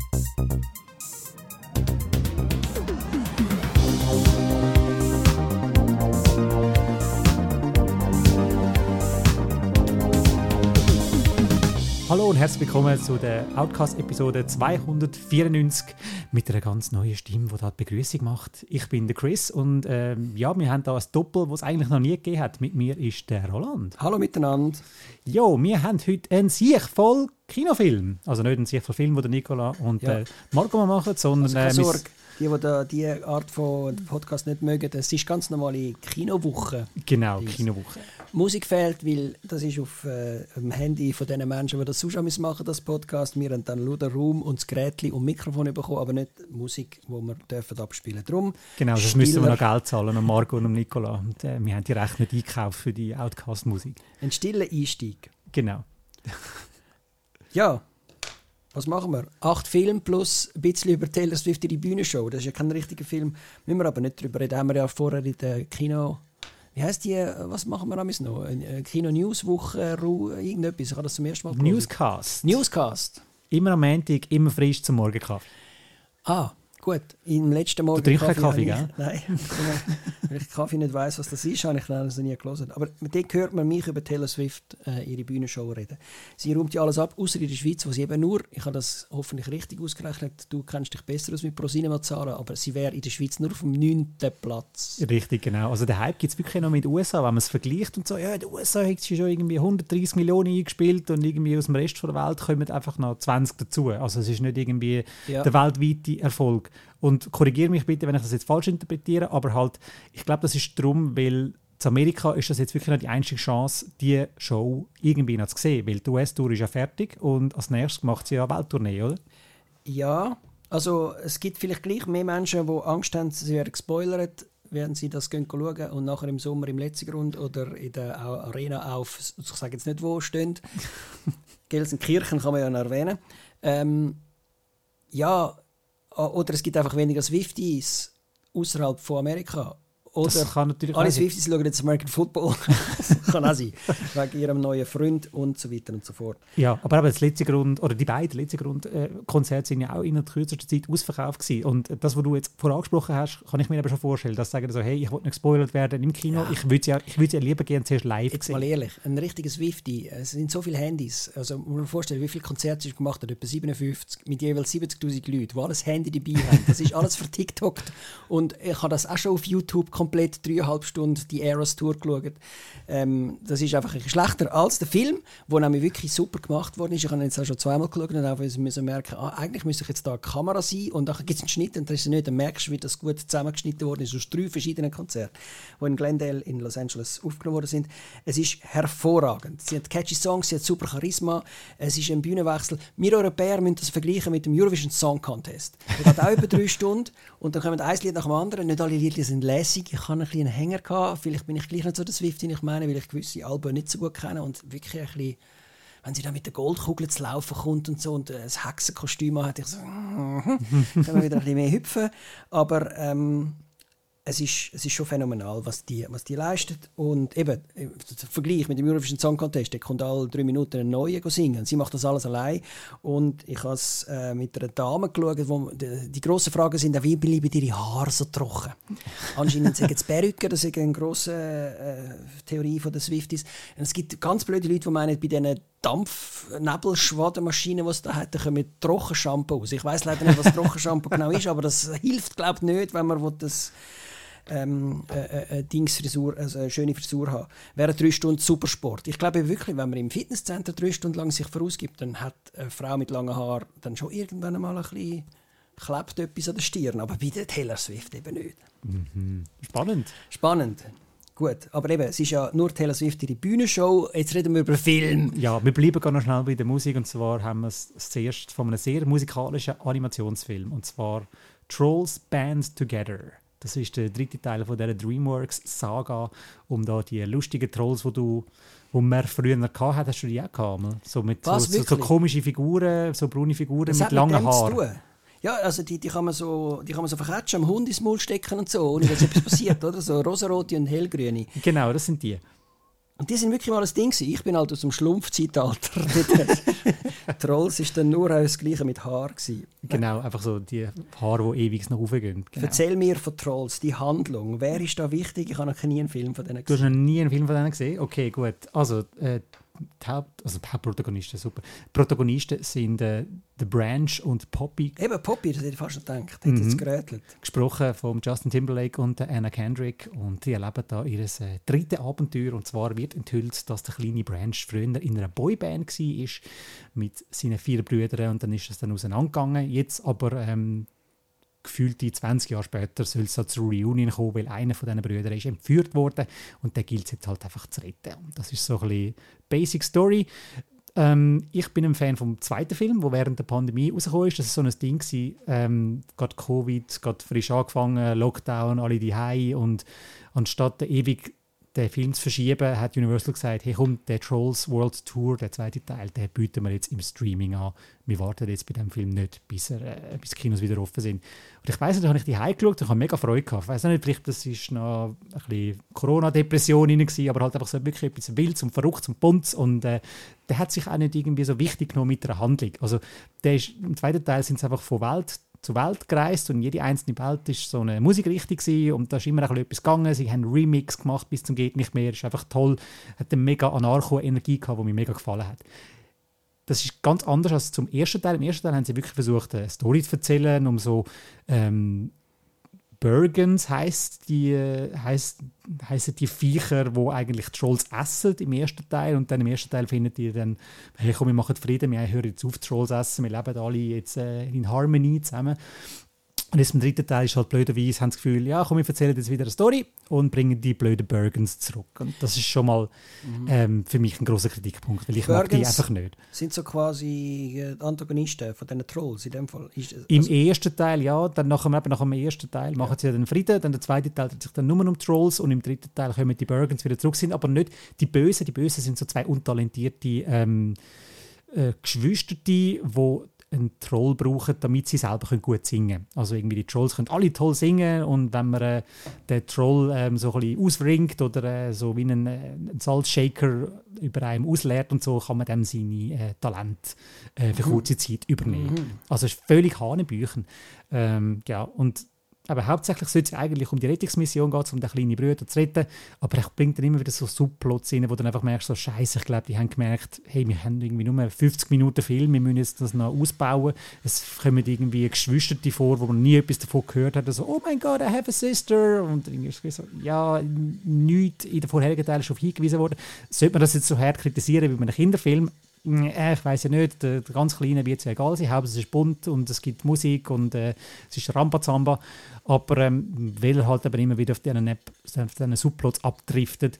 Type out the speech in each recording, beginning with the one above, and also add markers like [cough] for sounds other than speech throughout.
thank you Hallo und herzlich willkommen zu der Outcast-Episode 294 mit einer ganz neuen Stimme, die da die Begrüßung macht. Ich bin der Chris und ähm, ja, wir haben da ein Doppel, das es eigentlich noch nie gegeben hat. Mit mir ist der Roland. Hallo miteinander. Jo, wir haben heute einen sich voll Kinofilm. Also nicht einen sich voll Film, den Nicola und Ja. äh, Marco machen, sondern Also äh, die, die da diese Art von Podcast nicht mögen, das ist ganz normale Kinowoche. genau, Dings. Kinowoche. Musik fehlt, weil das ist auf äh, dem Handy von den Menschen, die das sonst auch machen, das Podcast. Wir haben dann nur den Raum und das Gerät und Mikrofon bekommen, aber nicht Musik, die wir dürfen abspielen Darum Genau, das müssen wir noch Geld zahlen an Marco und Nicola. Und, äh, wir haben die nicht eingekauft für die Outcast-Musik. ein stiller Einstieg. Genau. Ja, was machen wir? Acht Filme plus ein bisschen über Taylor Swift in die Bühnenshow. Das ist ja kein richtiger Film. Müssen wir aber nicht drüber reden. Haben wir ja vorher in der Kino... Wie heisst die? Was machen wir amigs noch? Eine Kino-News-Woche, Ru- irgendetwas. Ich habe das zum ersten Mal gehört. Newscast. Newscast. Immer am Montag, immer frisch zum Morgenkaffee. Ah, gut. Im letzten Morgen... trinkst keinen Kaffee, ich- Nein. [laughs] Weil ich Kaffee nicht weiss, was das ist, habe ich das nie gelesen. Aber mit dem hört man mich über Taylor Swift äh, ihre Bühnenshow reden. Sie räumt ja alles ab, außer in der Schweiz, wo sie eben nur, ich habe das hoffentlich richtig ausgerechnet, du kennst dich besser aus mit ProSinema-Zahlen, aber sie wäre in der Schweiz nur auf dem 9. Platz. Richtig, genau. Also der Hype gibt es wirklich noch mit den USA, wenn man es vergleicht und so, ja, in den USA hat sie schon irgendwie 130 Millionen eingespielt und irgendwie aus dem Rest der Welt kommen einfach noch 20 dazu. Also es ist nicht irgendwie Ja. der weltweite Erfolg. Und korrigiere mich bitte, wenn ich das jetzt falsch interpretiere, aber halt, ich glaube, das ist darum, weil in Amerika ist das jetzt wirklich noch die einzige Chance, die Show irgendwie noch zu sehen, weil die US-Tour ist ja fertig und als nächstes macht sie ja eine Welttournee, oder? Ja, also es gibt vielleicht gleich mehr Menschen, die Angst haben, sie werden gespoilert, während sie das gehen schauen und nachher im Sommer im letzten Grund oder in der Arena auf, ich sage jetzt nicht wo, stehen. [laughs] Gelsenkirchen kann man ja noch erwähnen. Ähm, ja, oder es gibt einfach weniger Swifties außerhalb von Amerika. Oder Das kann natürlich alle. Swifties schauen jetzt American Football. [laughs] kann auch sein. Wegen ihrem neuen Freund und so weiter und so fort. Ja, aber eben das letzte Grund, oder die beiden letzten Grund, äh, Konzerte sind ja auch in der kürzesten Zeit ausverkauft gewesen. Und das, was du jetzt vorher angesprochen hast, kann ich mir aber schon vorstellen, dass sagen so, hey, ich will nicht gespoilert werden im Kino, ich würde ja, ich würde ja lieber gerne zuerst live Jetzt sehen. mal ehrlich, ein richtiger Swifty, es sind so viele Handys. Also man muss sich vorstellen, wie viele Konzerte sie gemacht hat, etwa 57, mit jeweils 70'000 Leuten, die alles Handy dabei haben. Das ist alles [laughs] vertiktokt. Und ich habe das auch schon auf YouTube komplett dreieinhalb Stunden die Eras Tour geschaut. Ähm, das ist einfach ein schlechter als der Film, der nämlich wirklich super gemacht worden ist. Ich habe ihn jetzt auch schon zweimal geschaut und auch so merken, ah, eigentlich müsste ich jetzt da eine Kamera sein und dann gibt es einen Schnitt und dann ist nicht, dann merkst du, wie das gut zusammengeschnitten worden ist aus drei verschiedenen Konzerten, die in Glendale in Los Angeles aufgenommen worden sind. Es ist hervorragend. Sie hat catchy Songs, sie hat super Charisma, es ist ein Bühnenwechsel. Wir Europäer müssen das vergleichen mit dem Eurovision Song Contest. Der geht auch [laughs] über drei Stunden und dann kommen ein Lied nach dem anderen. Nicht alle Lieder sind lässig. Ich hatte ein bisschen einen Hänger. Gehabt. Vielleicht bin ich gleich nicht so der Swiftie, ich meine, weil ich gewisse Alben nicht so gut kenne und wirklich ein bisschen wenn sie dann mit der Goldkugel zu laufen kommt und so und äh, Hexenkostüm hat, ich so, [laughs] können wir wieder ein bisschen mehr hüpfen. Aber ähm, es ist, es ist schon phänomenal, was die, was die leistet. Und eben, im Vergleich mit dem Eurovision Song Contest, der kommt alle drei Minuten einen neuen singen. Sie macht das alles allein. Und ich habe es äh, mit einer Dame geschaut, wo die, die grossen Fragen sind, wie bleiben ihre Haare so trocken? [laughs] Anscheinend sagen es Perücken, das ist eine grosse äh, Theorie von den Swifties. Und es gibt ganz blöde Leute, die meinen, bei diesen Dampfnebelschwadenmaschinen, die es da hat, da kommen Trockenshampoo raus. Ich weiß leider nicht, was Trockenshampoo [laughs] genau ist, aber das hilft, glaube ich, nicht, wenn man das ähm, äh, äh, Dingsfrisur, also eine schöne Frisur haben. Während drei Stunden super Sport. Ich glaube wirklich, wenn man im Fitnesscenter drei Stunden lang sich vorausgibt, dann hat eine Frau mit langen Haaren dann schon irgendwann mal ein bisschen klebt etwas an der Stirn. Aber bei der Taylor Swift eben nicht. Spannend. Spannend. Gut, aber eben, es ist ja nur Taylor Swift ihre Bühnenshow. Jetzt reden wir über Film. Ja, wir bleiben gar noch schnell bei der Musik und zwar haben wir es zuerst von einem sehr musikalischen Animationsfilm und zwar Trolls Band Together. Das ist der dritte Teil von dieser DreamWorks-Saga um da die lustigen Trolls, die du wo man früher noch hatte, hast du die auch gehabt? So mit so, Was, so, so wirklich? komischen Figuren, so braune Figuren Das mit mit langen zu Haaren. Ja, also die, die, kann man so, die kann man so verkatschen, am Hund ins Maul stecken und so, ohne dass etwas passiert, [laughs] oder? So rosarote und hellgrüne. Genau, das sind die. Und die sind wirklich mal ein Ding gewesen. Ich bin halt aus dem Schlumpfzeitalter. [laughs] Trolls ist dann nur das Gleiche mit Haar gewesen. Genau, einfach so die Haare, die ewig noch raufgehen. Genau. Erzähl mir von Trolls, die Handlung. Wer ist da wichtig? Ich habe noch nie einen Film von denen gesehen. Du hast noch nie einen Film von denen gesehen? Okay, gut. Also, äh, die Haupt, also die Hauptprotagonisten, super. Die Protagonisten sind äh, The Branch und Poppy. Eben Poppy, das hätte ich fast schon gedacht. Mhm. Jetzt gerätelt. Gesprochen von Justin Timberlake und Anna Kendrick. Und die erleben da ihr äh, drittes Abenteuer. Und zwar wird enthüllt, dass der kleine Branch früher in einer Boyband war mit seinen vier Brüdern. Und dann ist es dann auseinandergegangen. Jetzt aber ähm, gefühlte 20 Jahre später soll es zur Reunion kommen, weil einer von diesen Brüdern ist entführt worden und der gilt es jetzt halt einfach zu retten. Und das ist so ein bisschen Basic Story. Ähm, ich bin ein Fan vom zweiten Film, wo während der Pandemie rausgekommen ist. Das war so ein Ding gewesen, ähm, gerade Covid, gerade frisch angefangen, Lockdown, alle die und anstatt ewig den Film zu verschieben, hat Universal gesagt, hey komm, der Trolls World Tour, der zweite Teil, den bieten wir jetzt im Streaming an. Wir warten jetzt bei dem Film nicht, bis, er, äh, bis die Kinos wieder offen sind. Und ich weiss nicht, da habe ich die geschaut und habe mega Freude gehabt. Ich weiss nicht, vielleicht das ist noch ein bisschen Corona-Depression aber halt einfach so wirklich etwas Wildes und Verrücktes und Buntes und äh, der hat sich auch nicht irgendwie so wichtig genommen mit der Handlung. Also der ist, im zweiten Teil sind es einfach von Welt zur Welt gereist und jede einzelne Welt ist so eine Musikrichtung und da ist immer ein etwas gegangen. Sie haben Remix gemacht bis zum geht nicht mehr. Ist einfach toll. Hat eine mega Anarcho-Energie gehabt, die mir mega gefallen hat. Das ist ganz anders als zum ersten Teil. Im ersten Teil haben sie wirklich versucht, eine Story zu erzählen, um so ähm, Bergens heißt die, heißt, heißen die Viecher, wo eigentlich die Trolls essen im ersten Teil und dann im ersten Teil findet ihr dann, hey komm, wir machen Frieden, wir hören jetzt auf, Trolls essen, wir leben alle jetzt äh, in Harmonie zusammen. Und jetzt im dritten Teil ist halt blöderweise, haben das Gefühl, ja komm, wir erzählen jetzt wieder eine Story und bringen die blöden Bergens zurück. Und das ist schon mal mhm. ähm, für mich ein großer Kritikpunkt, weil ich Bergens mag die einfach nicht. sind so quasi äh, Antagonisten von diesen Trolls in dem Fall? Ist, also Im ersten Teil, ja. Dann nach dem, nach dem ersten Teil machen sie ja den Frieden, dann der zweite Teil dreht sich dann nur um Trolls und im dritten Teil kommen die Bergens wieder zurück, sind aber nicht die Bösen. Die Bösen sind so zwei untalentierte ähm, äh, Geschwister, die einen Troll brauchen, damit sie selber gut singen können. Also irgendwie die Trolls können alle toll singen und wenn man äh, den Troll ähm, so ein bisschen ausringt oder äh, so wie einen, äh, einen Salzshaker über einem ausleert und so, kann man dann seine äh, Talente äh, für mhm. kurze Zeit übernehmen. Mhm. Also es ist völlig Hanebüchen. Ähm, ja, und aber hauptsächlich sollte es eigentlich um die Rettungsmission gehen, um den kleinen Bruder zu retten. Aber er bringt dann immer wieder so Subplots rein, wo du dann einfach merkst, so Scheiße, ich glaube, die haben gemerkt, hey, wir haben irgendwie nur 50 Minuten Film, wir müssen jetzt das noch ausbauen. Es kommen irgendwie Geschwister vor, wo man nie etwas davon gehört hat. So, oh mein Gott, I have a sister. Und irgendwie so, ja, nichts in den vorherigen Teilen schon hingewiesen worden. Sollte man das jetzt so hart kritisieren wie bei einem Kinderfilm? Äh, ich weiß ja nicht, der, der ganz Kleine wird es ja egal sein, Hauptsache es ist bunt und es gibt Musik und äh, es ist Rambazamba, aber ähm, weil er halt aber immer wieder auf diesen, auf diesen Subplots abdriftet,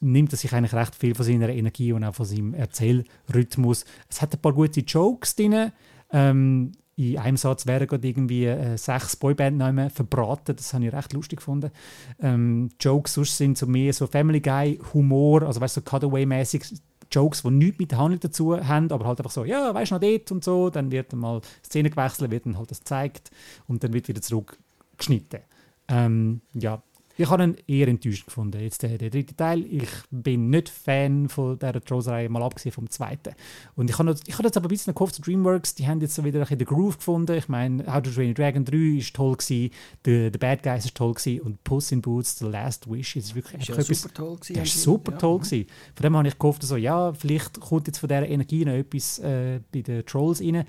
nimmt er sich eigentlich recht viel von seiner Energie und auch von seinem Erzählrhythmus. Es hat ein paar gute Jokes drin, ähm, in einem Satz werden gerade irgendwie äh, sechs Boyband-Namen verbraten. Das habe ich recht lustig gefunden. Ähm, Jokes sonst sind so mehr so Family Guy Humor, also weißt du, so Cutaway-mäßig Jokes, die nichts mit der Handlung dazu haben, aber halt einfach so, ja, weißt du noch dort und so, dann wird dann mal Szene gewechselt, wird dann halt das gezeigt und dann wird wieder zurückgeschnitten. Ähm, ja, ich habe ihn eher enttäuscht gefunden, jetzt der, der dritte Teil. Ich bin nicht Fan von dieser Trolls-Reihe, mal abgesehen vom zweiten. Und ich habe, ich habe jetzt aber ein bisschen gehofft, Dreamworks, die haben jetzt so wieder ein bisschen den Groove gefunden. Ich meine, How to Train Dragon 3 ist toll gewesen, The, The Bad Guys ist toll gewesen und Puss in Boots, The Last Wish ist wirklich ist ja etwas, super toll gewesen. Der ist super ja. toll gewesen. Von dem habe ich gehofft, so, ja, vielleicht kommt jetzt von dieser Energie noch etwas äh, bei den Trolls rein.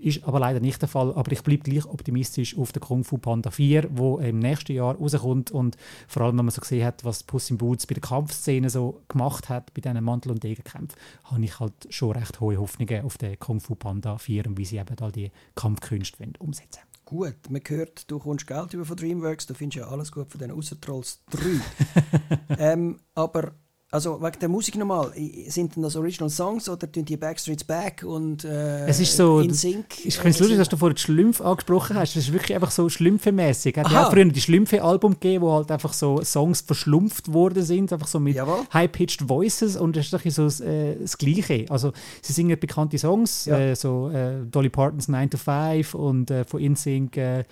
Ist aber leider nicht der Fall. Aber ich bleibe gleich optimistisch auf den Kung Fu Panda 4, wo im nächsten Jahr rauskommt. Und vor allem, wenn man so gesehen hat, was Puss in Boots bei der Kampfszene so gemacht hat, bei diesen Mantel- und Degenkämpfen, habe ich halt schon recht hohe Hoffnungen auf den Kung Fu Panda 4 und wie sie eben all die Kampfkünste umsetzen Gut, man hört, du kommst Geld über von DreamWorks, du findest ja alles gut von den Außer Trolls 3. [laughs] ähm, aber also wegen der Musik nochmal, sind denn das Original Songs oder tun die Backstreets Back und äh, es ist so, in Sync? Ich finde es lustig, dass du vorhin die Schlümpfe angesprochen hast. Das ist wirklich einfach so Schlümpfe-mäßig. Es hat ja auch früher die Schlümpfe-Album gegeben, wo halt einfach so Songs verschlumpft worden sind, einfach so mit high-pitched Voices und das ist so äh, das Gleiche. Also sie singen bekannte Songs, ja. äh, so äh, Dolly Partons 9 to 5 und äh, von InSync äh,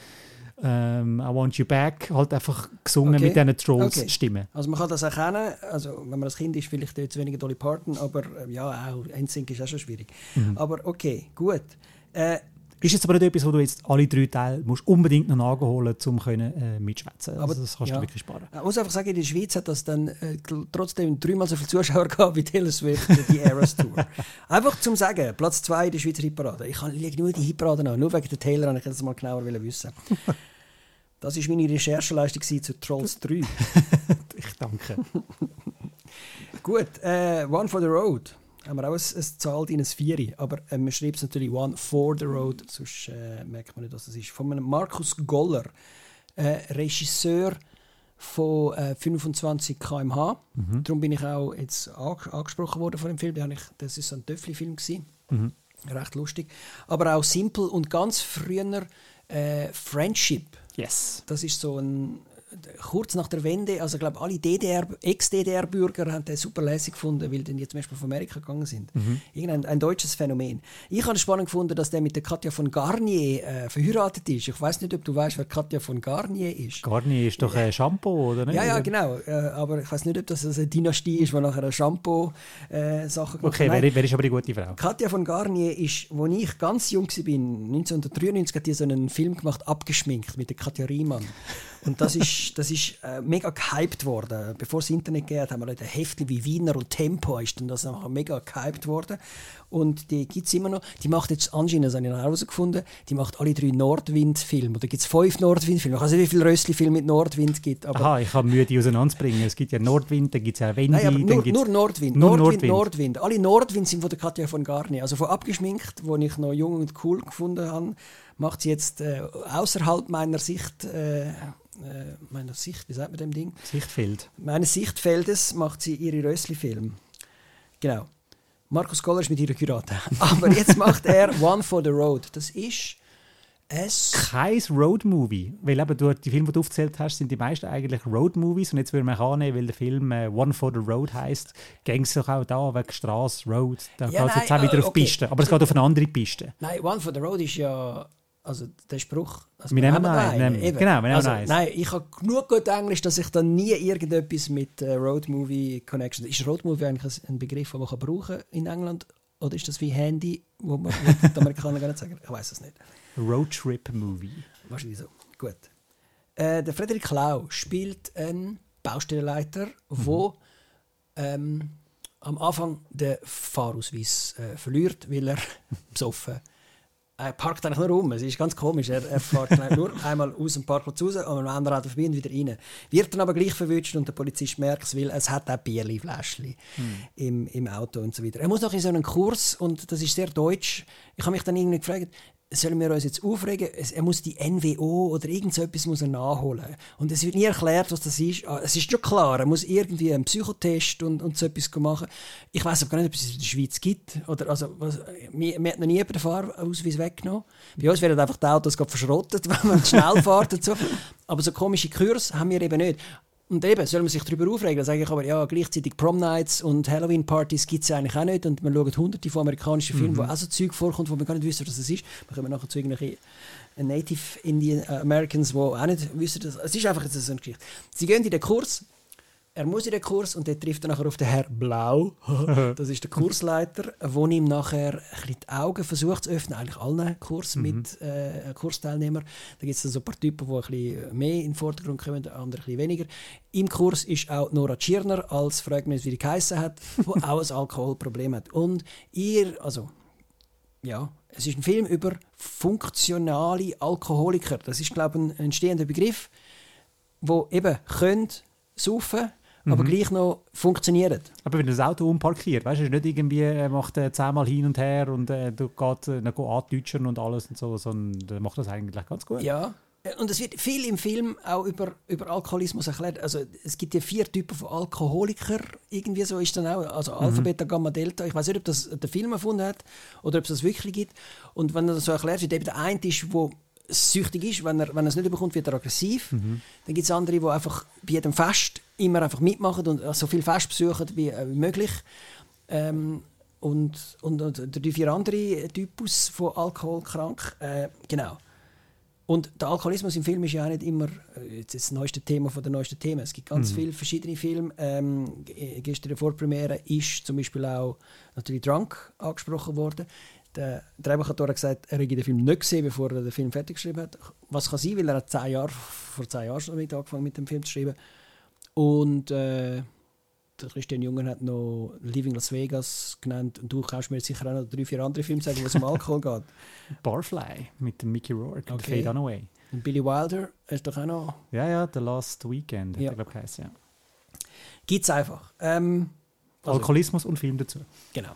ähm, I Want You Back, halt einfach gesungen Okay. mit diesen Trolls-Stimmen. Also man kann das erkennen, also wenn man als Kind ist, vielleicht jetzt weniger Dolly Parton, aber äh, ja, auch NSYNC ist auch schon schwierig. Mhm. Aber okay, gut. Äh, Ist jetzt aber nicht etwas, wo du jetzt alle drei Teile musst unbedingt noch nachholen musst, um können, äh, mitschwätzen. Aber- Also das kannst ja. du wirklich sparen. Ich muss einfach sagen, in der Schweiz hat das dann äh, trotzdem dreimal so viele Zuschauer [laughs] gehabt wie Taylor Swift die Eras Tour. [laughs] einfach zum Sagen, Platz 2 in der Schweizer Hitparade. Ich lege nur die Hitparade an, nur wegen der Taylor ich das mal genauer wollen wissen. [laughs] Das war meine Rechercheleistung zu Trolls 3. [laughs] Ich danke. [laughs] Gut, äh, One for the Road. Haben wir auch eine, eine Zahl drin, ein Vieri. Aber äh, man schreibt es natürlich One for the Road, sonst äh, merkt man nicht, was das ist. Von einem Markus Goller, äh, Regisseur von äh, 25 km/h. Darum bin ich auch jetzt ange angesprochen worden von dem Film. Den ich, das ist so ein Töffli-Film. gewesen. Recht lustig. Aber auch simpel und ganz früher äh, Friendship. Yes. Das ist so ein kurz nach der Wende, also ich glaube alle DDR, Ex-DDR-Bürger haben den super lässig gefunden, weil die zum Beispiel von Amerika gegangen sind. Irgendein ein deutsches Phänomen. Ich habe es spannend gefunden, dass der mit der Katja von Garnier äh, verheiratet ist. Ich weiß nicht, ob du weißt, wer Katja von Garnier ist. Garnier ist doch ein Shampoo, oder nicht? Ja, ja, genau. Äh, aber ich weiß nicht, ob das eine Dynastie ist, die nachher eine Shampoo-Sache Okay, wer, wer ist aber die gute Frau? Katja von Garnier ist, als ich ganz jung war, 1993, hat die so einen Film gemacht, abgeschminkt, mit der Katja Riemann. Und das ist, das ist äh, mega gehypt worden. Bevor es Internet gab, haben wir Leute Hefte wie Wiener und Tempo, ist dann das nachher mega gehypt worden. Und die gibt es immer noch. Die macht jetzt anscheinend, das habe ich noch herausgefunden, die macht alle drei Nordwind-Filme. Oder gibt es fünf Nordwind-Filme? Ich weiß nicht, wie viele Rössli-Filme mit Nordwind gibt. Aber Aha, ich habe Mühe, die auseinanderzubringen. Es gibt ja Nordwind, dann gibt es ja Wendy, Nein, aber nur, gibt's nur Nordwind. Nur Nordwind, Nordwind. Nordwind. Alle Nordwind sind von der Katja von Garnier. Also von abgeschminkt, wo ich noch jung und cool gefunden habe, macht sie jetzt äh, außerhalb meiner Sicht, äh, äh, meiner Sicht, wie sagt man dem Ding? Sichtfeld. Meines Sichtfeldes macht sie ihre Rössli-Filme. Genau. Markus Goller ist mit ihrer Kurate. [laughs] Aber jetzt macht er One for the Road. Das ist es. Kein Roadmovie. Weil eben du, die Filme, die du aufgezählt hast, sind die meisten eigentlich Roadmovies. Und jetzt würde man annehmen, weil der Film äh, One for the Road heisst, ging es doch auch da wegen Straße, Road. Da Ja, geht es jetzt auch wieder äh, auf okay. Piste. Aber es geht auf eine andere Piste. Nein, One for the Road ist ja. Also der Spruch. Also Wir nehmen einen, einen, nehmen- genau, wir nehmen also, eins. Nein, ich habe genug gut Englisch, dass ich dann nie irgendetwas mit äh, Road Movie Connection. Ist Road Movie eigentlich ein Begriff, den man kann brauchen in England? Oder ist das wie Handy, wo man die Amerikaner gar nicht sagen? Ich weiß es nicht. Roadtrip-Movie. Wahrscheinlich so. Gut. Äh, der Frederik Klau spielt einen Baustellenleiter, wo ähm, am Anfang den Fahrausweis äh, verliert, weil er [laughs] besoffen er parkt eigentlich nur um. Es ist ganz komisch. Er, er fährt nur [laughs] einmal aus dem Parkplatz raus und am anderen vorbei und wieder rein. Wird dann aber gleich verwünscht und der Polizist merkt es, weil es hat auch Bierli-Fläschchen im, im Auto und so weiter. Er muss noch in so einen Kurs und das ist sehr deutsch. Ich habe mich dann irgendwie gefragt, sollen wir uns jetzt aufregen? Er muss die NWO oder irgend so etwas muss er nachholen. Und es wird nie erklärt, was das ist. Ah, Es ist schon klar, er muss irgendwie einen Psychotest und, und so etwas machen. Ich weiß aber gar nicht, ob es in der Schweiz gibt. Oder, also, was, mir, mir hat noch nie den Fahrausweis weggenommen. Bei uns werden einfach die Autos verschrottet, [laughs] wenn man schnell fährt und so. Aber so komische Kurs haben wir eben nicht. Und eben, soll man sich darüber aufregen, dann sage ich aber, ja, gleichzeitig Prom Nights und Halloween-Partys gibt es eigentlich auch nicht. Und man schaut hunderte von amerikanischen Filmen, wo auch so Zeug vorkommt, wo man gar nicht wissen, was es ist. Wir kommen nachher zu irgendwelchen äh, Native Indian äh, Americans, die auch nicht wissen, dass es ist einfach jetzt so eine Geschichte. Sie gehen in den Kurs, er muss in den Kurs und dort trifft er nachher auf den Herr Blau. [laughs] das ist der Kursleiter, wo ihm nachher ein bisschen die Augen versucht zu öffnen, eigentlich allen Kurs mit äh, Kursteilnehmern. Da gibt es dann so ein paar Typen, die ein bisschen mehr in den Vordergrund kommen, andere ein bisschen weniger. Im Kurs ist auch Nora Tschirner als, frag mich wie die geheissen hat, die [laughs] auch ein Alkoholproblem hat. Und ihr, also ja, es ist ein Film über funktionale Alkoholiker. Das ist, glaube ich, ein entstehender Begriff, wo eben können saufen, aber gleich noch funktionieren. Aber wenn das Auto umparkiert, weißt du, ist nicht irgendwie, er macht äh, zehnmal hin und her und äh, du geht, äh, geht andeutschen und alles und so, sondern er macht das eigentlich ganz gut. Ja. Und es wird viel im Film auch über, über Alkoholismus erklärt. Also es gibt ja vier Typen von Alkoholiker. Irgendwie so ist dann auch. Also Alpha, Beta, Gamma, Delta. Ich weiß nicht, ob das der Film erfunden hat oder ob es das wirklich gibt. Und wenn er das so erklärt wird, eben der eine ist, wo süchtig ist, wenn er, wenn er es nicht bekommt, wird er aggressiv. Dann gibt es andere, die einfach bei jedem Fest immer einfach mitmachen und so viel Fest besuchen wie, äh, wie möglich. Ähm, und, und, und die vier andere Typus von alkoholkrank. Äh, genau. Und der Alkoholismus im Film ist ja auch nicht immer äh, jetzt das neueste Thema von der neuesten Themen. Es gibt ganz viele verschiedene Filme. Ähm, gestern in der Vorpremiere ist zum Beispiel auch natürlich Drunk angesprochen worden. Der Drehbuchautor hat gesagt, er hätte den Film nicht gesehen, bevor er den Film fertig geschrieben hat. Was kann sein, weil er hat zehn Jahre, vor zehn Jahren schon damit angefangen mit dem Film zu schreiben. Und äh, der Christian Jungen hat noch Living Las Vegas genannt. Und du kannst mir jetzt sicher auch noch drei, vier andere Filme sagen, wo es um Alkohol geht. Barfly mit dem Mickey Rourke und Okay. Faye Dunaway. Und Billy Wilder ist doch auch noch. Ja, ja, The Last Weekend, Ja. er, glaube ich, geheißen, ja. Gibt es einfach. Ähm, also, Alkoholismus und Film dazu. genau.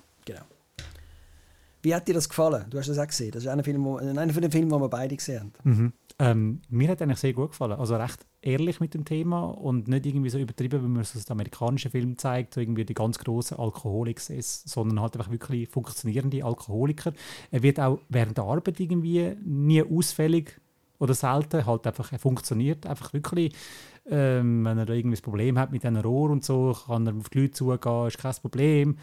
Wie hat dir das gefallen? Du hast das auch gesehen. Das ist einer, Film, wo, einer von den Filmen, die wir beide gesehen haben. Mhm. Ähm, mir hat eigentlich sehr gut gefallen. Also recht ehrlich mit dem Thema und nicht irgendwie so übertrieben, wie man es aus amerikanischen Filmen zeigt, irgendwie die ganz großen Alkoholiker ist, sondern halt einfach wirklich funktionierende Alkoholiker. Er wird auch während der Arbeit irgendwie nie ausfällig oder selten, halt einfach, er funktioniert einfach wirklich. Ähm, wenn er irgendwie ein Problem hat mit einem Rohr und so, kann er auf die Leute zugehen, ist kein Problem,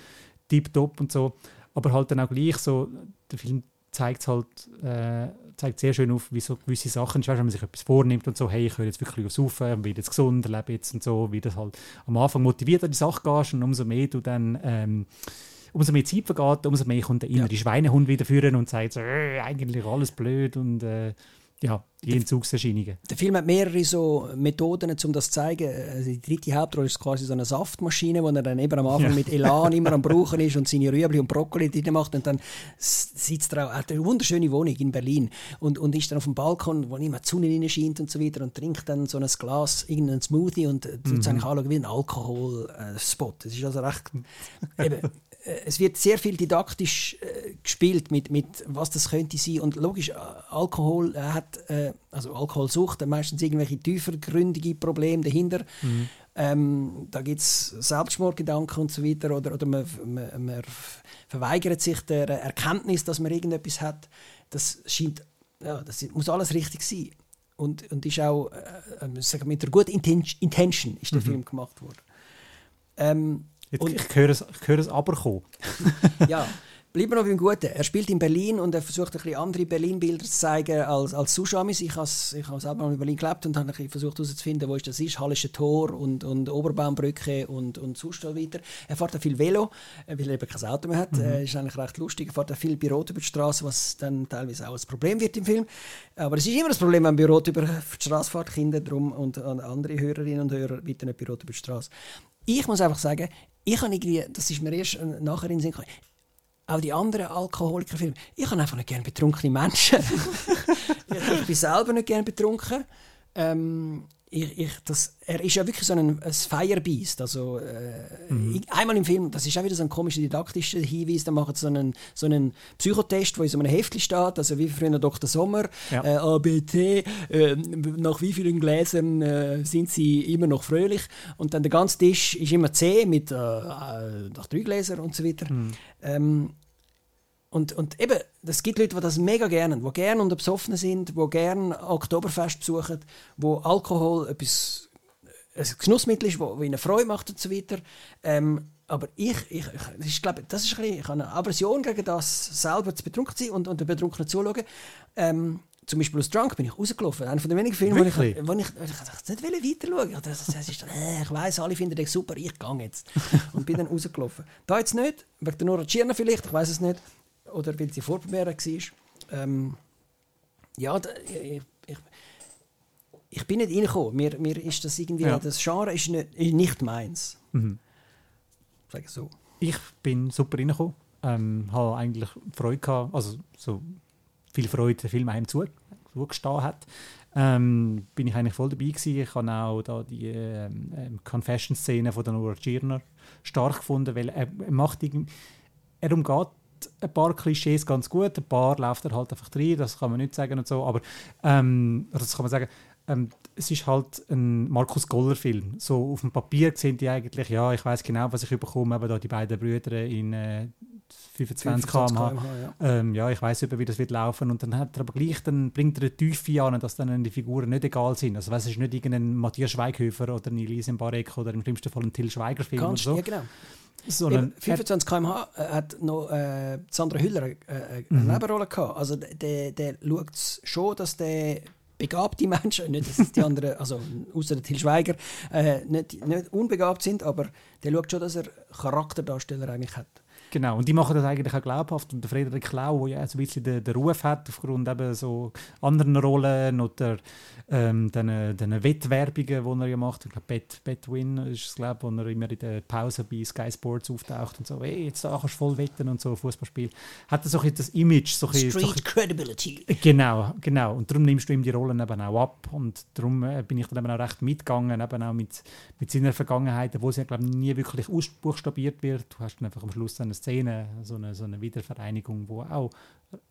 tipptopp und so. Aber halt dann auch gleich so, der Film zeigt halt, äh, zeigt sehr schön auf, wie so gewisse Sachen, weißt, wenn man sich etwas vornimmt und so, hey, ich höre jetzt wirklich auf Saufen, bin jetzt gesund, lebe jetzt und so, wie das halt am Anfang motiviert an die Sache gehst und umso mehr du dann, ähm, umso mehr Zeit vergeht, umso mehr kommt der innere Schweinehund wieder führen und sagt so, äh, eigentlich alles blöd und äh, ja, die Entzugserscheinungen. Der Film hat mehrere so Methoden, um das zu zeigen. Also die dritte Hauptrolle ist quasi so eine Saftmaschine, wo er dann eben am Anfang Ja. mit Elan immer am [laughs] Brauchen ist und seine Rüebli und Brokkoli drin macht und dann sitzt er auch, er hat eine wunderschöne Wohnung in Berlin und, und ist dann auf dem Balkon, wo immer die Sonne scheint und so weiter und trinkt dann so ein Glas, irgendeinen Smoothie und äh, tut es eigentlich anschauen wie ein Alkoholspot. Das ist also recht, [laughs] eben, äh, es wird sehr viel didaktisch äh, gespielt mit, mit was das könnte sein und logisch, äh, Alkohol äh, hat, äh, also Alkoholsucht, meistens irgendwelche tiefergründige Probleme dahinter. Ähm, da gibt es Selbstmordgedanken und so weiter oder, oder man, man, man verweigert sich der Erkenntnis, dass man irgendetwas hat. Das scheint, ja, das muss alles richtig sein. Und, und ist auch, äh, äh, mit einer guten Inten- Intention ist der Film gemacht worden. Ähm, Jetzt, Und- ich höre es, ich höre es aber kommen. ja, bleiben wir noch beim Guten. Er spielt in Berlin und er versucht ein bisschen andere Berlin-Bilder zu zeigen als, als Sushamis. Ich habe ich habe selber mal in Berlin gelebt und habe ein versucht herauszufinden, wo ist das ist. Hallische Tor und, und Oberbaumbrücke und, und sonst weiter. Er fährt auch viel Velo, äh, weil er eben kein Auto mehr hat. Äh, ist eigentlich recht lustig. Er fährt auch viel bei Rot über die Straße, was dann teilweise auch ein Problem wird im Film. Aber es ist immer das Problem, wenn bei Rot über die Straße fährt, Kinder drum und, und andere Hörerinnen und Hörer bitte nicht bei Rot über die Straße. Ich muss einfach sagen, ich habe irgendwie, das ist mir erst äh, nachher in den Sinn gekommen, auch die anderen Alkoholikerfilme, ich habe einfach nicht gerne betrunkene Menschen. [laughs] ich, bin selber nicht gerne betrunken. Ähm, ich, ich, das, er ist ja wirklich so ein, ein Firebeast. Also, äh, ich, einmal im Film, das ist auch wieder so ein komischer didaktischer Hinweis, da machen sie so einen, so einen Psychotest, wo in so einem Heftchen steht, also wie früher Dr. Sommer, Ja. äh, ABT, äh, nach wie vielen Gläsern äh, sind sie immer noch fröhlich und dann der ganze Tisch ist immer C mit äh, äh, nach drei Gläsern und so weiter. Ähm, und, und eben, es gibt Leute, die das mega gerne, die gerne unter Besoffenen sind, die gerne Oktoberfest besuchen, wo Alkohol etwas ein Genussmittel ist, das ihnen Freude macht und so weiter. Ähm, aber ich, ich, ich, ist, glaube, das ist ein bisschen, ich habe eine Aversion gegen das, selber zu betrunken sein und, und den Betrunkenen zuzuschauen. Ähm, zum Beispiel aus Drunk bin ich rausgelaufen. Einer von den wenigen Filmen, wo ich, Wirklich? wo ich, ich, ich nicht weiter schauen. Das, das ist äh, ich weiss, alle finden das super, ich gehe jetzt. Und bin dann rausgelaufen. Da jetzt nicht, wegen der Nora Tschirner vielleicht, ich weiß es nicht. Oder weil sie Vorpremiere war. Ähm, ja, da, ich, ich, ich bin nicht reingekommen. Mir, mir ist das irgendwie, Ja. das Genre ist nicht, ist nicht meins. Mhm. Sag ich so. Ich bin super reingekommen. Ähm, habe eigentlich Freude gehabt, also so viel Freude, der Film einem zu, zugestanden hat. Ähm, bin ich eigentlich voll dabei gewesen. Ich habe auch da die ähm, ähm, Confession-Szene von der Nora Tschirner stark gefunden, weil er, macht irgend, er umgeht ein paar Klischees ganz gut, ein paar läuft er halt einfach rein, das kann man nicht sagen und so, aber ähm, das kann man sagen, ähm, es ist halt ein Markus Goller-Film. So auf dem Papier sehen die eigentlich, ja, ich weiß genau, was ich bekomme, eben da die beiden Brüder in äh, 25 km/h. ja. Ähm, ja, ich weiß wie das wird laufen und dann hat er aber gleich, dann bringt er eine Tiefe an, dass dann die Figuren nicht egal sind. Also es ist nicht irgendein Matthias Schweighöfer oder ein Elise Barek oder im schlimmsten Fall ein Till Schweiger Film Ganz, oder so, ja, genau. Sondern Eben, 25 km/h äh, hat noch äh, Sandra Hüller äh, äh, eine Nebenrolle gehabt. Also der, der schaut schon, dass der begabte Menschen, nicht, dass die anderen, also außer der Til Schweiger, äh, nicht, nicht unbegabt sind, aber der schaut schon, dass er Charakterdarsteller eigentlich hat. Genau, und die machen das eigentlich auch glaubhaft. Und der Frederik Lau, der ja so ein bisschen den, den Ruf hat, aufgrund eben so anderen Rollen oder ähm, den, den Wettwerbungen, die er ja macht. Ich glaube, Bet, Betwin ist es, glaube wo er immer in der Pause bei Sky Sports auftaucht und so, hey, jetzt da kannst du voll wetten und so, Fußballspiel. Hat er so ein das Image. So Street so Credibility. Genau, genau. Und darum nimmst du ihm die Rollen eben auch ab. Und darum äh, bin ich dann eben auch recht mitgegangen, eben auch mit, mit seiner Vergangenheit, wo sie, glaube ich, nie wirklich ausbuchstabiert wird. Du hast dann einfach am Schluss eine Szene, so eine, so eine Wiedervereinigung, die auch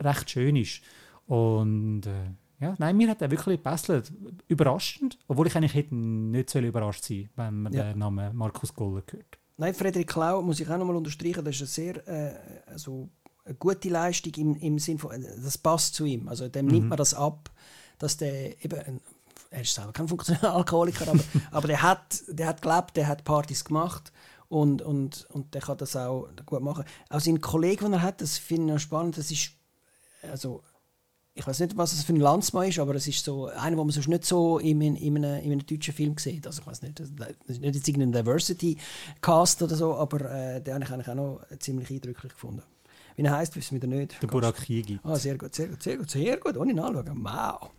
recht schön ist. Und äh, ja, nein, mir hat er wirklich gebesselt. Überraschend, obwohl ich eigentlich hätte nicht so überrascht sein wenn man ja. den Namen Markus Goller hört. Nein, Frederik Klau muss ich auch nochmal unterstreichen, das ist eine sehr äh, also eine gute Leistung im, im Sinn von, das passt zu ihm. Also dem mhm. nimmt man das ab, dass der eben, er ist selber kein funktioneller Alkoholiker, aber, [laughs] aber der, hat, der hat gelebt, der hat Partys gemacht und, und, und der kann das auch gut machen. Auch sein Kollege, den er hat, das finde ich spannend, das ist, also, ich weiß nicht, was es für ein Landsmann ist, aber es ist so einer, den man sonst nicht so in, in, in, einem, in einem deutschen Film sieht. Also ich weiß nicht, das ist nicht jetzt irgendein Diversity-Cast oder so, aber äh, den habe ich eigentlich auch noch ziemlich eindrücklich gefunden. Wie er heißt, wissen wir nicht. Der Burak Yigi. Ah, sehr gut, sehr gut, sehr gut, sehr gut, ohne nachschauen. Wow.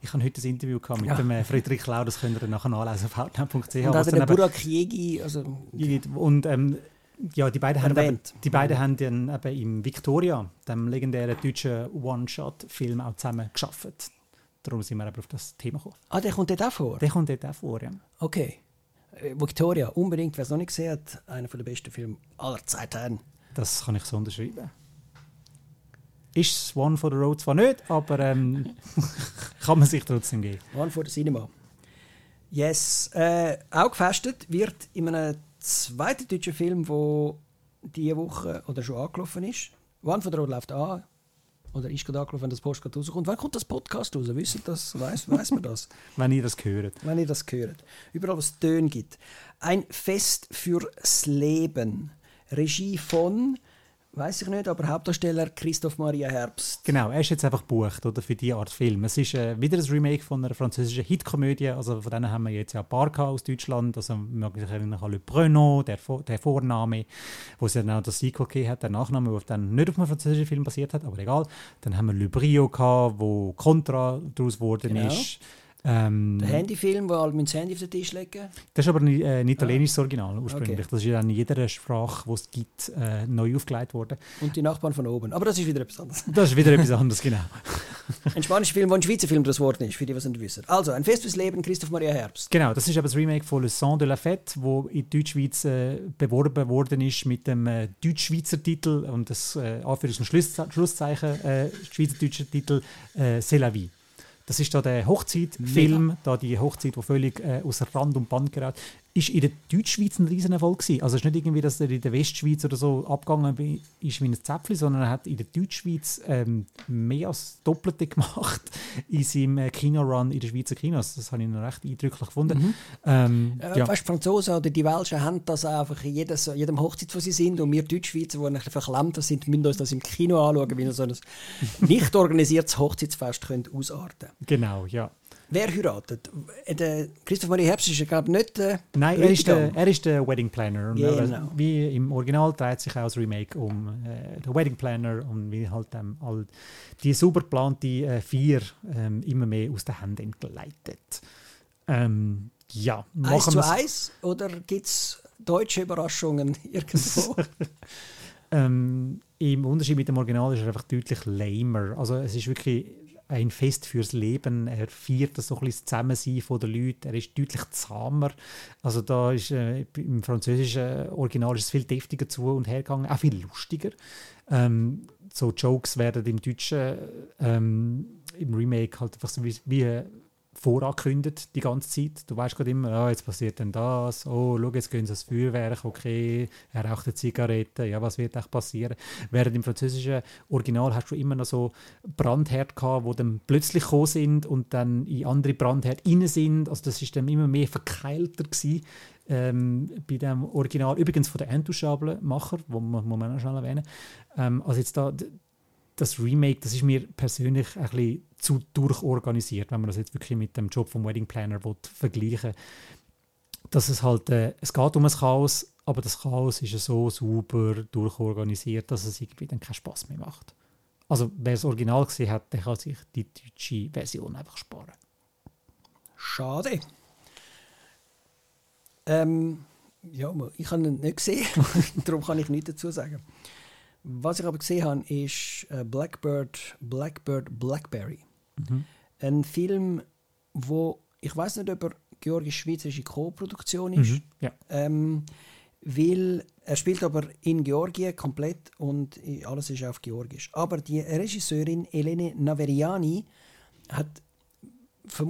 Ich habe heute ein Interview gehabt mit ja. dem äh, Friedrich Lau, das könnt ihr nachher nachlesen auf outnow.ch. Und auch der Burak Yegi. Also, und ähm, ja, die beiden, haben, eben, die beiden haben dann eben im Victoria, dem legendären deutschen One-Shot-Film, auch zusammen geschafft. Darum sind wir aber auf das Thema gekommen. Ah, der kommt dort auch vor? Der kommt dort auch vor, ja. Okay. Äh, Victoria, unbedingt, wer es noch nicht gesehen hat, einer der besten Filme aller Zeiten. Das kann ich so unterschreiben ist One for the Road zwar nicht, aber ähm, [laughs] kann man sich trotzdem geben. One for the Cinema. Yes. Äh, auch gefestet wird in einem zweiten deutschen Film, der diese Woche oder schon angelaufen ist. One for the Road läuft an. Oder ist gerade angelaufen, wenn das Podcast rauskommt. Wann kommt das Podcast raus? Wissen das? Weiß, weiß man das? [laughs] wenn ihr das hört. Wenn ihr das hört. Überall, wo es Töne gibt. Ein Fest fürs Leben. Regie von Weiß ich nicht, aber Hauptdarsteller Christoph Maria Herbst. Genau, er ist jetzt einfach gebucht oder, für diese Art Film. Es ist äh, wieder ein Remake von einer französischen Hitkomödie. Also von denen haben wir jetzt ja ein paar aus Deutschland. Also man kann sich erinnern an Le Bruno, der, der Vorname, wo es ja dann auch das Sequel gegeben hat, der Nachname, der dann nicht auf einem französischen Film basiert hat, aber egal. Dann haben wir Le Brio gehabt, wo Contra daraus geworden genau. ist. Ähm, der Handyfilm, wo alle das Handy auf den Tisch legen? Das ist aber ein, äh, ein italienisches ah. Original ursprünglich. Okay. Das ist ja in jeder Sprache, die es gibt, äh, neu aufgelegt worden. Und die Nachbarn von oben. Aber das ist wieder etwas anderes. Das ist wieder etwas anderes, genau. [laughs] ein spanischer Film, wo ein Schweizer Film das Wort ist, für die, die es nicht wissen. Also, ein Fest fürs Leben, Christoph Maria Herbst. Genau, das ist aber das Remake von Le Sang de la Fête, wo in Deutschschweiz äh, beworben worden ist mit dem äh, Deutsch-Schweizer Titel und das äh, Anführungs- und Schlusszeichen, äh, schweizerdeutscher Titel äh, C'est la vie. Das ist da der Hochzeitfilm, da die Hochzeit, die völlig äh, außer Rand und Band gerät ist in der Deutschschweiz ein Riesenerfolg gewesen. Also es ist nicht irgendwie, dass er in der Westschweiz oder so abgegangen ist wie ein Zäpfchen, sondern er hat in der Deutschschweiz ähm, mehr als Doppelte [laughs] gemacht in seinem äh, Kinorun in den Schweizer Kinos. Das habe ich noch recht eindrücklich gefunden. Mhm. Ähm, äh, ja. Weißt, die Franzosen oder die Welschen haben das einfach in jedes, jedem Hochzeit, wo sie sind und wir Deutschschweizer, die ein bisschen sind, müssen uns das im Kino anschauen, wie wir so ein [laughs] nicht organisiertes Hochzeitsfest können ausarten Genau, ja. Wer heiratet? Äh, der Christoph Maria Herbst ist, glaube nicht der Nein, er ist der, er ist der Wedding Planner. Genau. Wie im Original dreht sich auch das Remake um äh, den Wedding Planner und wie halt ähm, all die super geplante äh, Vier ähm, immer mehr aus den Händen entgleitet. Ähm, ja, eins zu eins oder gibt es deutsche Überraschungen [laughs] irgendwo? [laughs] ähm, Im Unterschied mit dem Original ist er einfach deutlich lamer. Also es ist wirklich ein Fest fürs Leben. Er feiert so ein bisschen das Zusammensein der Leute. Er ist deutlich zahmer. Also da ist äh, im französischen Original ist es viel deftiger zu und her gegangen, auch viel lustiger. Ähm, so Jokes werden im Deutschen ähm, im Remake halt einfach so wie, wie vorangekündigt die ganze Zeit. Du weißt gerade immer, oh, jetzt passiert denn das, oh, schau, jetzt gehen sie ans Feuerwerk, okay, er raucht eine Zigarette, ja, was wird echt passieren? Während im französischen Original hast du immer noch so Brandherd gehabt, die dann plötzlich gekommen sind und dann in andere Brandherd rein sind, also das ist dann immer mehr verkeilter gewesen. Ähm, bei dem Original, übrigens von der Intouchable-Macher, wo man, muss man auch schnell erwähnen. Ähm, also jetzt da, das Remake, das ist mir persönlich ein bisschen zu durchorganisiert, wenn man das jetzt wirklich mit dem Job vom Wedding Planner vergleichen dass es halt, äh, es geht um ein Chaos, aber das Chaos ist so sauber durchorganisiert, dass es irgendwie dann keinen Spaß mehr macht. Also wer das Original gesehen hat, der kann sich die deutsche Version einfach sparen. Schade. Ähm, ja, ich habe ihn nicht gesehen, [laughs] darum kann ich nichts dazu sagen. Was ich aber gesehen habe, ist äh, Blackbird, Blackbird Blackberry. Mhm. Ein Film, wo ich weiß nicht, ob er georgisch-schweizerische Co-Produktion ist. Mhm, ja. ähm, weil er spielt aber in Georgien komplett und alles ist auf Georgisch. Aber die Regisseurin Elene Naveriani hat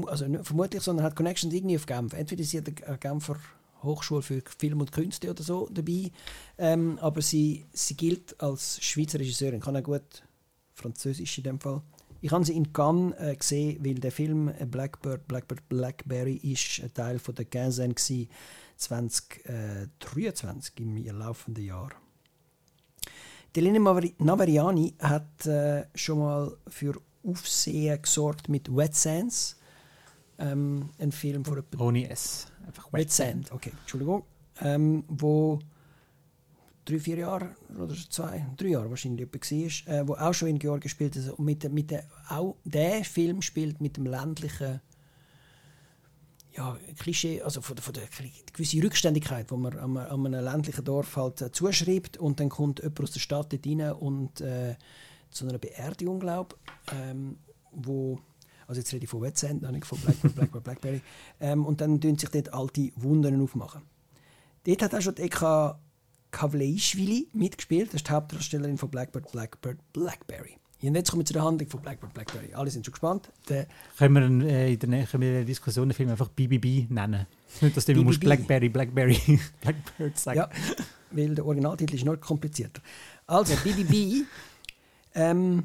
also vermutlich, sondern hat Connections irgendwie auf Genf. Entweder sie hat eine Genfer Hochschule für Film und Künste oder so dabei, ähm, aber sie, sie gilt als Schweizer Regisseurin, kann auch gut Französisch in dem Fall. Ich habe sie in Cannes äh, gesehen, weil der Film äh, Blackbird, Blackbird Blackberry ist ein Teil von der Quinzaine 2023 im laufenden Jahr. Delene Navariani hat äh, schon mal für Aufsehen gesorgt mit Wet Sands, ähm, ein Film von Ohne S. Einfach Wet, Sand. Okay, Entschuldigung. Ähm, wo drei, vier Jahre oder zwei, drei Jahre wahrscheinlich war, äh, wo auch schon in Georgien gespielt hat. Und mit, mit der, auch der Film spielt mit dem ländlichen ja, Klischee, also von, von der gewisse Rückständigkeit, die man an, an einem ländlichen Dorf halt äh, zuschreibt und dann kommt jemand aus der Stadt dort rein und äh, zu einer Beerdigung, glaube ähm, also jetzt rede ich von Wetsend, nicht von Blackbird, Blackbird, Blackberry, ähm, und dann tun sich dort alte Wunden aufmachen. Dort hat auch schon die Eka Kavleischwili mitgespielt. Das ist die Hauptdarstellerin von Blackbird, Blackbird, Blackberry. Und jetzt kommen wir zu der Handlung von Blackbird, Blackberry. Alle sind schon gespannt. Der können wir äh, in der nächsten Diskussion den Film einfach BBB nennen? [laughs] Nicht, dass du immer Blackberry, Blackberry, [laughs] Blackbird sagen. Ja, weil der Originaltitel ist noch komplizierter. Also, BBB [laughs] ähm,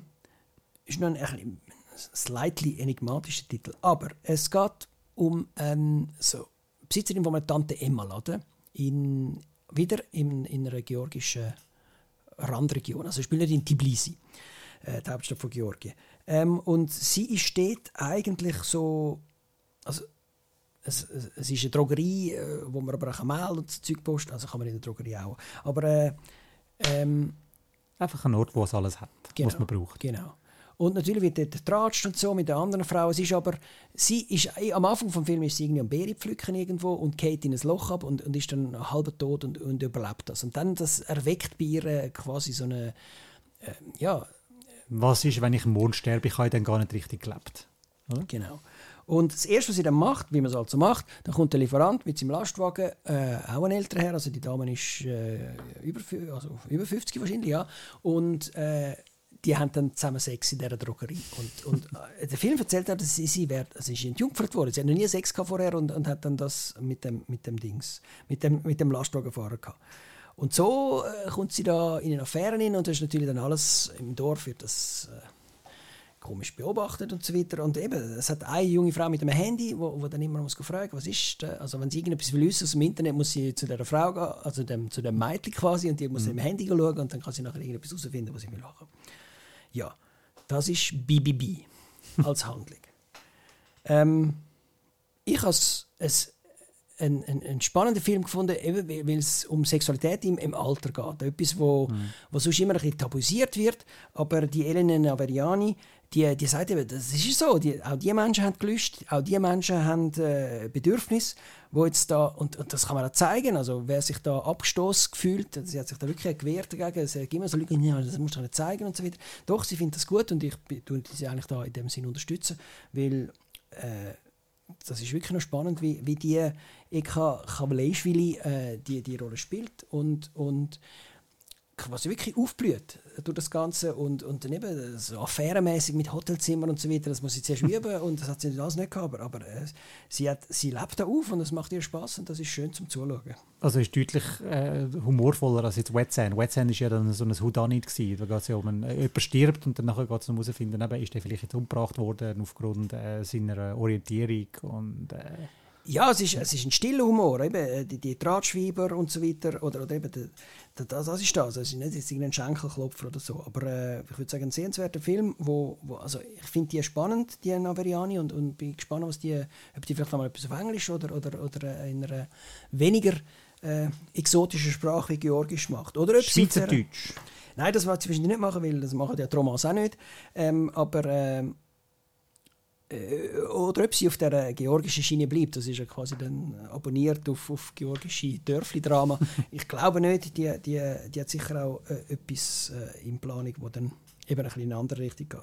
ist noch ein, ein slightly enigmatischer Titel. Aber es geht um ähm, so, Besitzerin von einer Tante Emma-Laden in wieder in, in einer georgischen Randregion. Also ich spiele in Tbilisi, äh, die Hauptstadt von Georgien. Ähm, und sie steht eigentlich so, also es, es, ist eine Drogerie, äh, wo man aber auch Mehl und Zeug posten, also kann man in der Drogerie auch. Aber äh, ähm, einfach ein Ort, wo es alles hat, genau, was man braucht. Genau. Und natürlich wird dort getratscht und so mit den anderen Frauen. Es ist aber, sie ist, eh, am Anfang des Films ist sie irgendwie am Beere pflücken irgendwo und geht in ein Loch ab und, und ist dann halb tot und, und überlebt das. Und dann das erweckt bei ihr quasi so eine, äh, ja. Was ist, wenn ich morgen sterbe? Ich habe dann gar nicht richtig gelebt. Oder? Genau. Und das Erste, was sie dann macht, wie man es also macht, dann kommt der Lieferant mit seinem Lastwagen, äh, auch ein älterer Herr, also die Dame ist äh, über, also über 50 wahrscheinlich, ja, und äh, die haben dann zusammen Sex in dieser Drogerie. Und, und äh, der Film erzählt hat, dass sie, sie, wär, also sie ist entjungfert worden. Sie hat noch nie Sex vorher und, und hat dann das mit dem, mit dem Dings, mit dem, mit dem Lastwagenfahrer gehabt. Und so äh, kommt sie da in eine Affäre hin und das ist natürlich dann alles im Dorf wird das äh, komisch beobachtet und so weiter. Und eben, es hat eine junge Frau mit einem Handy, wo, wo dann immer muss fragen, was ist das? Also wenn sie irgendetwas will wissen aus dem Internet, muss sie zu der Frau gehen, also dem, zu dem Mädchen quasi, und die muss mhm. im Handy schauen und dann kann sie nachher irgendetwas herausfinden, was sie will machen. Ja, das ist BBB [laughs] als Handlung. ähm, ich habe es einen, einen, spannenden Film gefunden, eben weil es um Sexualität im, im Alter geht. Etwas, wo, mhm. wo sonst immer ein bisschen tabuisiert wird, aber die Elena Naveriani, die, die sagt eben, das ist so, die, auch die Menschen haben Gelüste, auch die Menschen haben äh, Bedürfnisse, wo jetzt da, und, und, das kann man auch zeigen, also wer sich da abgestoßen gefühlt, sie hat sich da wirklich gewehrt dagegen, sie sagt immer so, ja, das musst du nicht zeigen und so weiter. Doch, sie findet das gut und ich tue sie eigentlich da in dem Sinn unterstützen, weil äh, das ist wirklich noch spannend, wie, wie die Eka Kavalejschwili äh, die, die Rolle spielt und, und quasi wirklich aufblüht durch das Ganze und, und dann eben so affärenmäßig mit Hotelzimmern und so weiter, das muss sie zuerst [laughs] üben und das hat sie alles nicht gehabt, aber, aber äh, sie, hat, sie lebt da auf und es macht ihr Spaß und das ist schön zum Zuschauen. Also ist deutlich äh, humorvoller als jetzt Wet Sand. Wet Sand ist ja dann so ein Houdanit gewesen, da geht es ja um, einen, äh, jemand stirbt und dann nachher geht es um herausfinden, eben, ist der vielleicht jetzt umgebracht worden aufgrund äh, seiner Orientierung und äh, Ja, es ist, es ist ein stiller Humor, eben, äh, die, die Drahtschweiber und so weiter, oder, oder eben, der, das, das ist das, es ist nicht irgendein Schenkelklopfer oder so, aber äh, ich würde sagen, ein sehenswerter Film, wo, wo also ich finde die spannend, die Naveriani, und, und bin gespannt, was die, ob die vielleicht mal etwas auf Englisch oder, oder, oder in einer weniger äh, exotischen Sprache wie Georgisch macht. Oder ob Schweizerdeutsch. Nein, das sie wahrscheinlich nicht machen, weil das machen die Tromas auch nicht. Ähm, aber ähm, äh, oder ob sie auf der georgischen Schiene bleibt, das ist ja quasi dann abonniert auf, auf georgische Dörfli-Drama. [laughs] ich glaube nicht, die, die, die hat sicher auch äh, etwas äh, in Planung, wo dann eben ein bisschen in eine andere Richtung geht.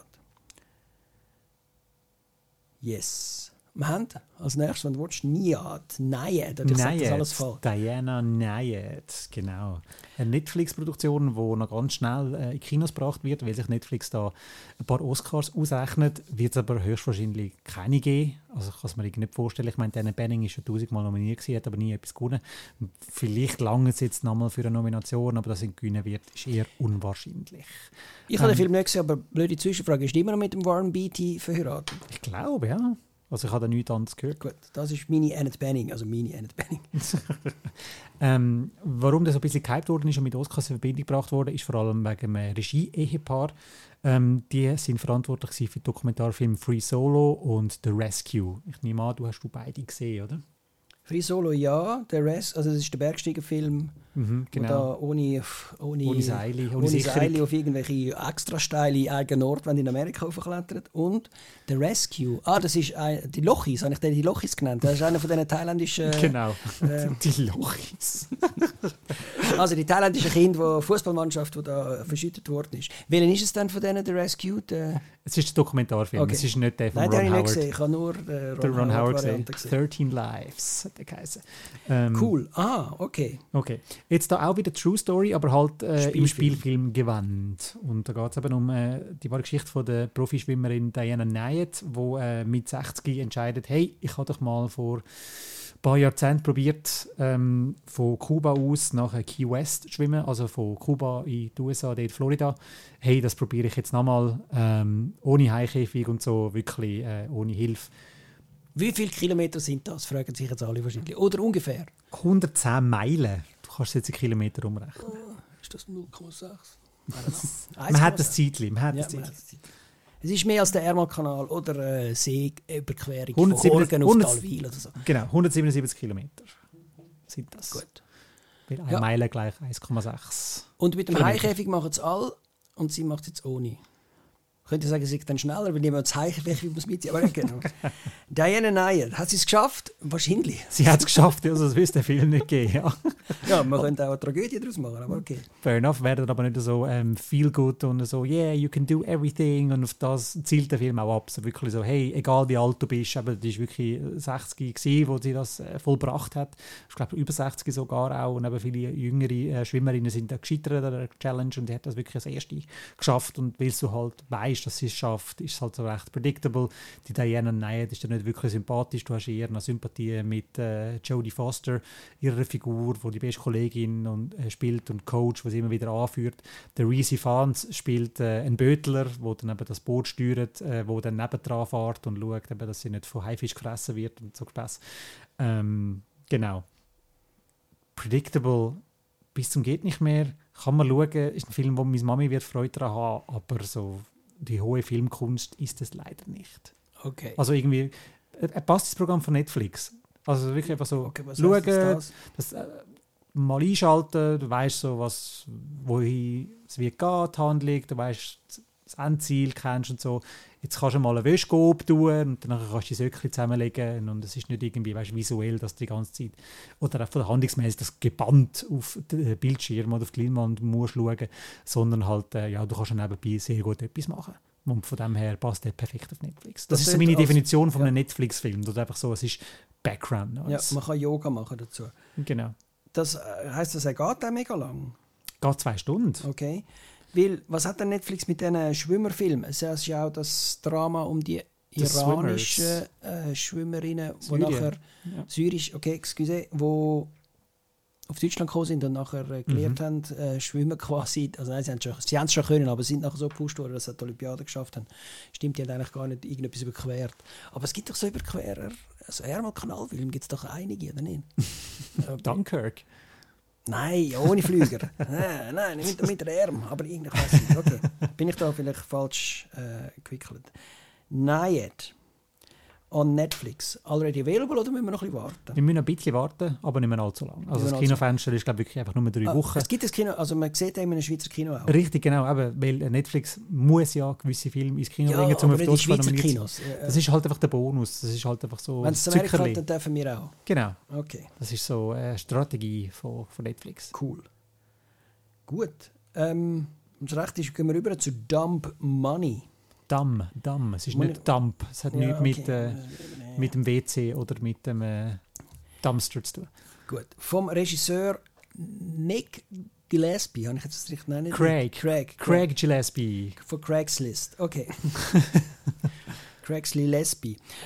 Yes. Wir haben als nächstes, wenn du willst, Niad, Nayed, ich sage das alles falsch. Diana Nyad, genau. Eine Netflix-Produktion, die noch ganz schnell äh, in Kinos gebracht wird, weil sich Netflix da ein paar Oscars ausrechnet, wird es aber höchstwahrscheinlich keine geben. Also ich kann es mir nicht vorstellen. Ich meine, Dana Benning ist schon tausendmal nominiert gewesen, hat aber nie etwas gewonnen. Vielleicht lange es jetzt nochmal für eine Nomination, aber dass er gewinnen wird, ist eher unwahrscheinlich. Ich habe den Ähm, Film nicht gesehen, aber blöde Zwischenfrage, ist immer noch mit dem Warren Beatty verheiratet? Ich glaube, ja. Also ich habe da nichts anderes gehört. Gut, das ist meine Annette Bening, also meine Annette Bening. [laughs] Ähm, warum das so ein bisschen gehypt worden ist und mit Oscars in Verbindung gebracht wurde, ist vor allem wegen einem Regie-Ehepaar. Ähm, die sind verantwortlich für den Dokumentarfilm Free Solo und The Rescue. Ich nehme an, du hast du beide gesehen, oder? Free Solo ja, der Rest, also das ist der Bergsteigerfilm, Mhm, genau. da ohne, ohne, Ohne Seile, ohne ohne. Seile auf irgendwelche extra steile eigenen Orte, wenn in Amerika aufklettert. Und der Rescue, ah, das ist ein, die Lochis, habe ich den die Lochis genannt. Das ist einer von diesen thailändischen, [laughs] Genau. äh, [laughs] die Lochis. [laughs] also die thailändischen Kinder, die Fußballmannschaft, die da verschüttet worden ist. Welchen ist es denn von denen, der Rescue? Der, Es ist ein Dokumentarfilm, Okay. es ist nicht der von nein, den Ron habe ich nicht Howard. gesehen, ich habe nur den Ron, Der Ron Howard gesehen. Variante gesehen. 13 Lives hat der geheißen. Ähm, Cool, ah, okay. Okay. Jetzt da auch wieder True Story, aber halt äh, im Spielfilm. Spielfilm gewandt. Und da geht es eben um äh, die wahre Geschichte von der Profischwimmerin Diana Nyad, die äh, mit 60 entscheidet, hey, ich habe doch mal vor ein paar Jahrzehnten probiert, ähm, von Kuba aus nach Key West zu schwimmen, also von Kuba in die USA, dort in Florida. Hey, das probiere ich jetzt nochmal, ähm, ohne Haikäfig und so, wirklich äh, ohne Hilfe. Wie viele Kilometer sind das, fragen sich jetzt alle wahrscheinlich. Oder ungefähr. 110 Meilen. Du kannst es jetzt in Kilometer umrechnen. Ist das 0,6? [laughs] Man hat das Zeitchen, man hat Ja, das Zeitchen. Es ist mehr als der Ärmelkanal oder äh, Seeüberquerung von 177 Horgen auf 100 Talwil oder so. Genau, 177 Kilometer sind das. Gut. Weil eine Ja. Meile gleich 1,6. Und mit dem. Haikäfig machen es alle und sie macht es jetzt ohne. Könnte sagen, sie dann schneller, weil jemand das Haikäfig muss mitziehen. Aber genau. [laughs] Diana Neyer, hat sie es geschafft? Wahrscheinlich. Sie hat es geschafft, also das wüsste der Film nicht geben. Ja. Ja, man könnte auch eine Tragödie daraus machen, aber okay. Fair enough, werden aber nicht so ähm, feel good und so, yeah, you can do everything und auf das zielt der Film auch ab. So wirklich so, hey, egal wie alt du bist, aber die ist wirklich 60 gewesen, wo sie das äh, vollbracht hat. Ich glaube über 60 sogar auch und eben viele jüngere äh, Schwimmerinnen sind da gescheitert an der Challenge und die hat das wirklich als erste geschafft und weil du halt weißt, dass sie es schafft, ist es halt so recht predictable. Die Diana Nyad ist ja nicht wirklich sympathisch, du hast eher eine Sympathie mit äh, Jodie Foster, ihrer Figur, wo die beste Kollegin und, äh, spielt und Coach, was immer wieder anführt. Der Reese Fans spielt äh, einen Bötler, wo dann eben das Boot steuert, äh, wo dann nebendran fährt und schaut, eben, dass sie nicht von Haifisch gefressen wird und so Spaß. Ähm, genau. Predictable bis zum geht nicht mehr. Kann man schauen, ist ein Film, wo meine Mami wird Freude daran haben, aber so die hohe Filmkunst ist es leider nicht. Okay. Also irgendwie, äh, passt ins Programm von Netflix. Also wirklich einfach so okay schauen, das? das äh, mal einschalten, du weißt so, was, wohin es wird gehen, die Handlung, du weißt das Endziel, kennst und so. Jetzt kannst du mal eine Wäsche tun und dann kannst du die Söckchen zusammenlegen und es ist nicht irgendwie weißt, visuell, dass die ganze Zeit oder auch von der Handlungsmäßig das gebannt auf den Bildschirm oder auf die Leinwand musst schauen, sondern halt, äh, ja, du kannst nebenbei sehr gut etwas machen. Und von dem her passt der perfekt auf Netflix. Das, Das ist so meine als- Definition von ja. einem Netflix-Film. Das ist einfach so, es ist Background. Ja, man kann Yoga machen dazu. genau. Das äh, heisst, das er geht auch mega lang. Geht zwei Stunden. Okay. Weil, was hat denn Netflix mit diesen Schwimmerfilmen? Es ist ja auch das Drama um die iranischen äh, Schwimmerinnen, die nachher Ja. syrisch, okay, excuse, wo auf Deutschland gekommen sind und nachher äh, gelernt Mhm. haben, äh, schwimmen quasi. Also nein, sie haben es schon, sie haben es schon können, aber sind nachher so gepusht worden, dass sie die Olympiade geschafft haben. Stimmt, die haben eigentlich gar nicht irgendetwas überquert. Aber es gibt doch so Überquerer, Also Ärmelkanalfilm gibt es doch einige, oder nicht? [laughs] Dunkirk. Nein, ohne Flüger. [laughs] nein, nein, nicht mit der Arm. Aber irgendwie weiß ich nicht. Okay. Bin ich da vielleicht falsch äh, gewickelt? Nayet. On Netflix. Already available oder müssen wir noch ein bisschen warten? Wir müssen ein bisschen warten, aber nicht mehr allzu lange. Also das Kinofenster ist, glaube ich, wirklich einfach nur drei Ah, Wochen. Es gibt das Kino, also man sieht eben in einem Schweizer Kino auch. Richtig, genau. Eben, weil Netflix muss ja gewisse Filme ins Kino Ja, bringen, um auf nominiert zu Kinos. Äh, Das ist halt einfach der Bonus. Das ist halt einfach so Wenn es Amerika hat, dann dürfen wir auch. Genau. Okay, Das ist so eine Strategie von, von Netflix. cool. Gut. Ähm, wenn es recht ist, gehen wir rüber zu Dump Money. Damm, Damm. Es ist nicht Dump. Es hat nichts mit, okay. äh, mit dem WC oder mit dem äh, Dumpster zu tun. Gut. Vom Regisseur Nick Gillespie, habe ich jetzt das richtig nennen? Craig. Craig. Craig Gillespie. Von Craigslist. Okay. [laughs] Craigslist.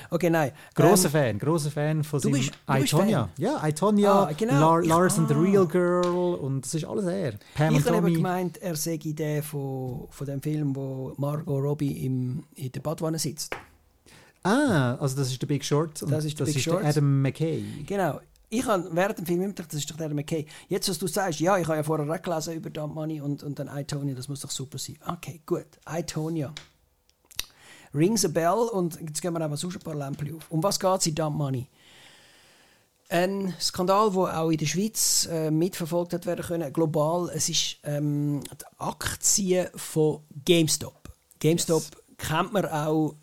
Okay, nein. Großer Ähm, Fan, großer Fan von du seinem bist- du Itonia. Ja, Itonia, Ah, genau. Lar Ich- Lars and the ah. Real Girl und das ist alles er. Pam ich habe eben gemeint, er sei der von, von dem Film, wo Margot Robbie im, in der Badwanne sitzt. Ah, also das ist der Big Short. und Das ist der das Big ist Short. der Adam McKay. Genau. Ich habe während dem Film immer gedacht, das ist doch der McKay. Jetzt, was du sagst, ja, ich habe ja vorher gelesen über Dump Money und, und dann iTonia, das muss doch super sein. Okay, gut. iTonia. Rings a Bell und jetzt gehen wir aber sonst ein paar Lämpchen auf. Um was geht es in Dump Money? Ein Skandal, der auch in der Schweiz äh, mitverfolgt hat werden können, global. Es ist ähm, die Aktien von GameStop. GameStop kennt man auch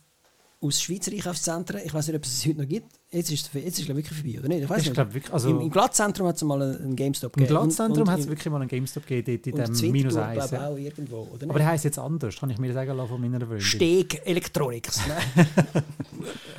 aus Schweizer Einkaufszentren. Ich weiß nicht, ob es es heute noch gibt. Jetzt ist es jetzt ist es wirklich vorbei, oder nicht? Ich weiß Ich nicht. glaube wirklich, also Im, Im Glattzentrum hat es mal einen GameStop im gegeben. Glanzzentrum Und- hat es wirklich mal einen GameStop gegeben, dort in dem Minus glaub 1. ich, ja. auch irgendwo, oder nicht? Aber der heisst jetzt anders, kann ich mir sagen lassen von meiner Freundin. Steg Electronics. Ne? [laughs]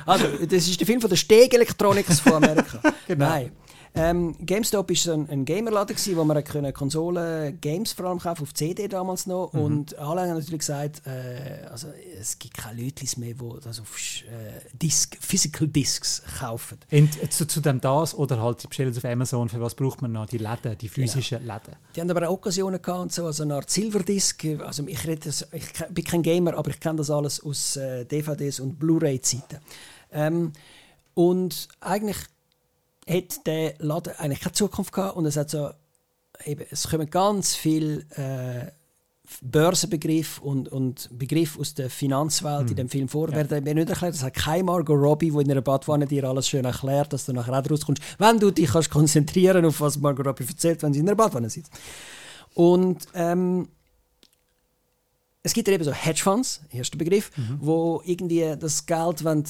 also, das ist der Film von der Steg Electronics von Amerika. [laughs] Genau. Nein. Ähm, GameStop war ein, ein Gamerladen, gewesen, wo man können Konsolen, Games vor allem kaufen, auf CD damals noch. Mhm. Und alle haben natürlich gesagt, äh, also, es gibt keine Leute mehr, die das auf äh, Disc, Physical Discs kaufen. Und zu, zu dem das oder halt, sie bestellen es auf Amazon, für was braucht man noch die Läden, die physischen Läden. Die haben aber auch Occasionen gehabt, und so, also eine Art Silverdisc. Also ich, rede, das- ich bin kein Gamer, aber ich kenne das alles aus äh, DVDs und Blu-ray-Zeiten. Ähm, und eigentlich hat der Laden eigentlich keine Zukunft gehabt und es hat so, eben, es kommen ganz viele äh, Börsenbegriffe und, und Begriffe aus der Finanzwelt in dem Film vor. Werden mir nicht erklärt, es hat kein Margot Robbie, die in einer Badwanne dir alles schön erklärt, dass du nachher auch rauskommst, wenn du dich kannst konzentrieren auf was Margot Robbie erzählt, wenn sie in einer Badwanne sitzt. Und ähm, es gibt ja eben so Hedgefonds, erster Begriff, wo irgendwie das Geld wollen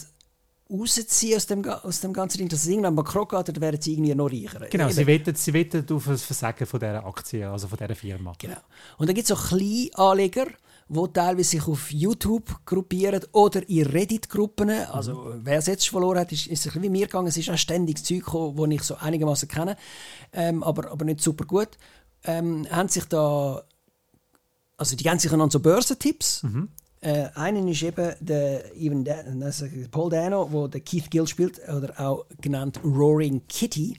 rausziehen aus dem, aus dem ganzen Ding, dass es irgendwann bankrott geht, dann werden sie irgendwie noch reicher. Genau, Eben. sie wettet, sie wettet auf das Versagen von dieser Aktie, also von dieser Firma. Genau. Und dann gibt es so Kleinanleger, die teilweise sich auf YouTube gruppieren oder in Reddit-Gruppen. Also, wer es jetzt verloren hat, ist, ist ein bisschen wie mir gegangen. Es ist auch ständig Zeug gekommen, das ich so einigermaßen kenne, ähm, aber, aber nicht super gut. Ähm, haben sich da. Also, die geben sich einander so Börsentipps. Äh, einen ist eben der Even da also Paul Dano, wo der Keith Gill spielt, oder auch genannt Roaring Kitty.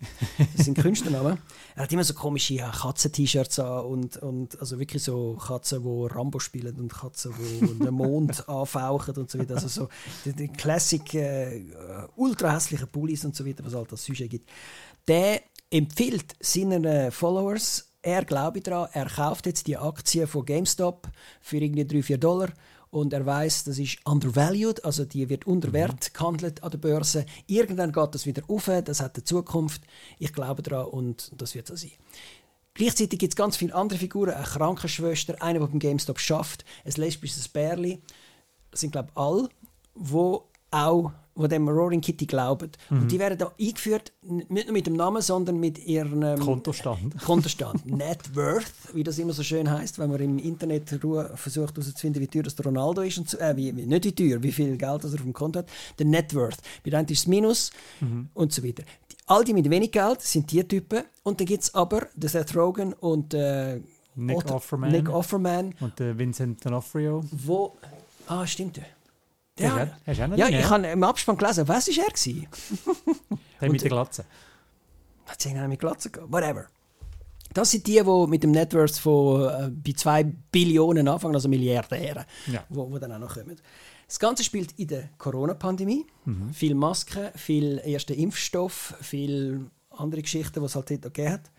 Das sind Künstlernamen. Er hat immer so komische ja, Katzen-T-Shirts an und, und also wirklich so Katzen, die Rambo spielen und Katzen, die den Mond [laughs] anfauchen und so weiter. Also so die, die Classic äh, ultra hässlichen Pullis und so weiter, was halt als Sujet gibt. Der empfiehlt seinen Followers, er glaube daran, er kauft jetzt die Aktien von GameStop für irgendwie 3-4 Dollar und er weiß, das ist undervalued, also die wird unter Wert gehandelt an der Börse. Irgendwann geht das wieder auf, das hat eine Zukunft. Ich glaube daran und das wird so sein. Gleichzeitig gibt es ganz viele andere Figuren, eine Krankenschwester, eine, die beim GameStop schafft, ein lesbisches Bärli. Das sind, glaube ich, alle, die auch wo dem Roaring Kitty glauben. Und die werden da eingeführt, nicht nur mit dem Namen, sondern mit ihrem ähm, Kontostand. [laughs] Kontostand. Net Worth, wie das immer so schön heißt, wenn man im Internet Ruhe versucht herauszufinden, wie teuer das Ronaldo ist. Und so, äh, wie, nicht wie teuer, wie viel Geld das er auf dem Konto hat. Der Net Worth. Bei einen ist es Minus und so weiter. Die, all die mit wenig Geld sind die Typen. Und dann gibt es aber den Seth Rogen und äh, Nick Otto- Offerman. Nick Offerman, Und der Vincent D'Onofrio. wo... Ah, stimmt. Auch- hast du auch ja, ich ja? habe im Abspann gelesen, was war er? Gewesen? [laughs] Der mit der Glatze. Hat sie mit Glatze gehabt? Whatever. Das sind die, die mit dem Networth von äh, bei 2 Billionen anfangen, also Milliardäre, Ja. wo, wo dann auch noch kommen. Das Ganze spielt in der Corona-Pandemie. Mhm. Viel Masken, viel erster Impfstoff, viel andere Geschichten, die es halt dort gegeben hat.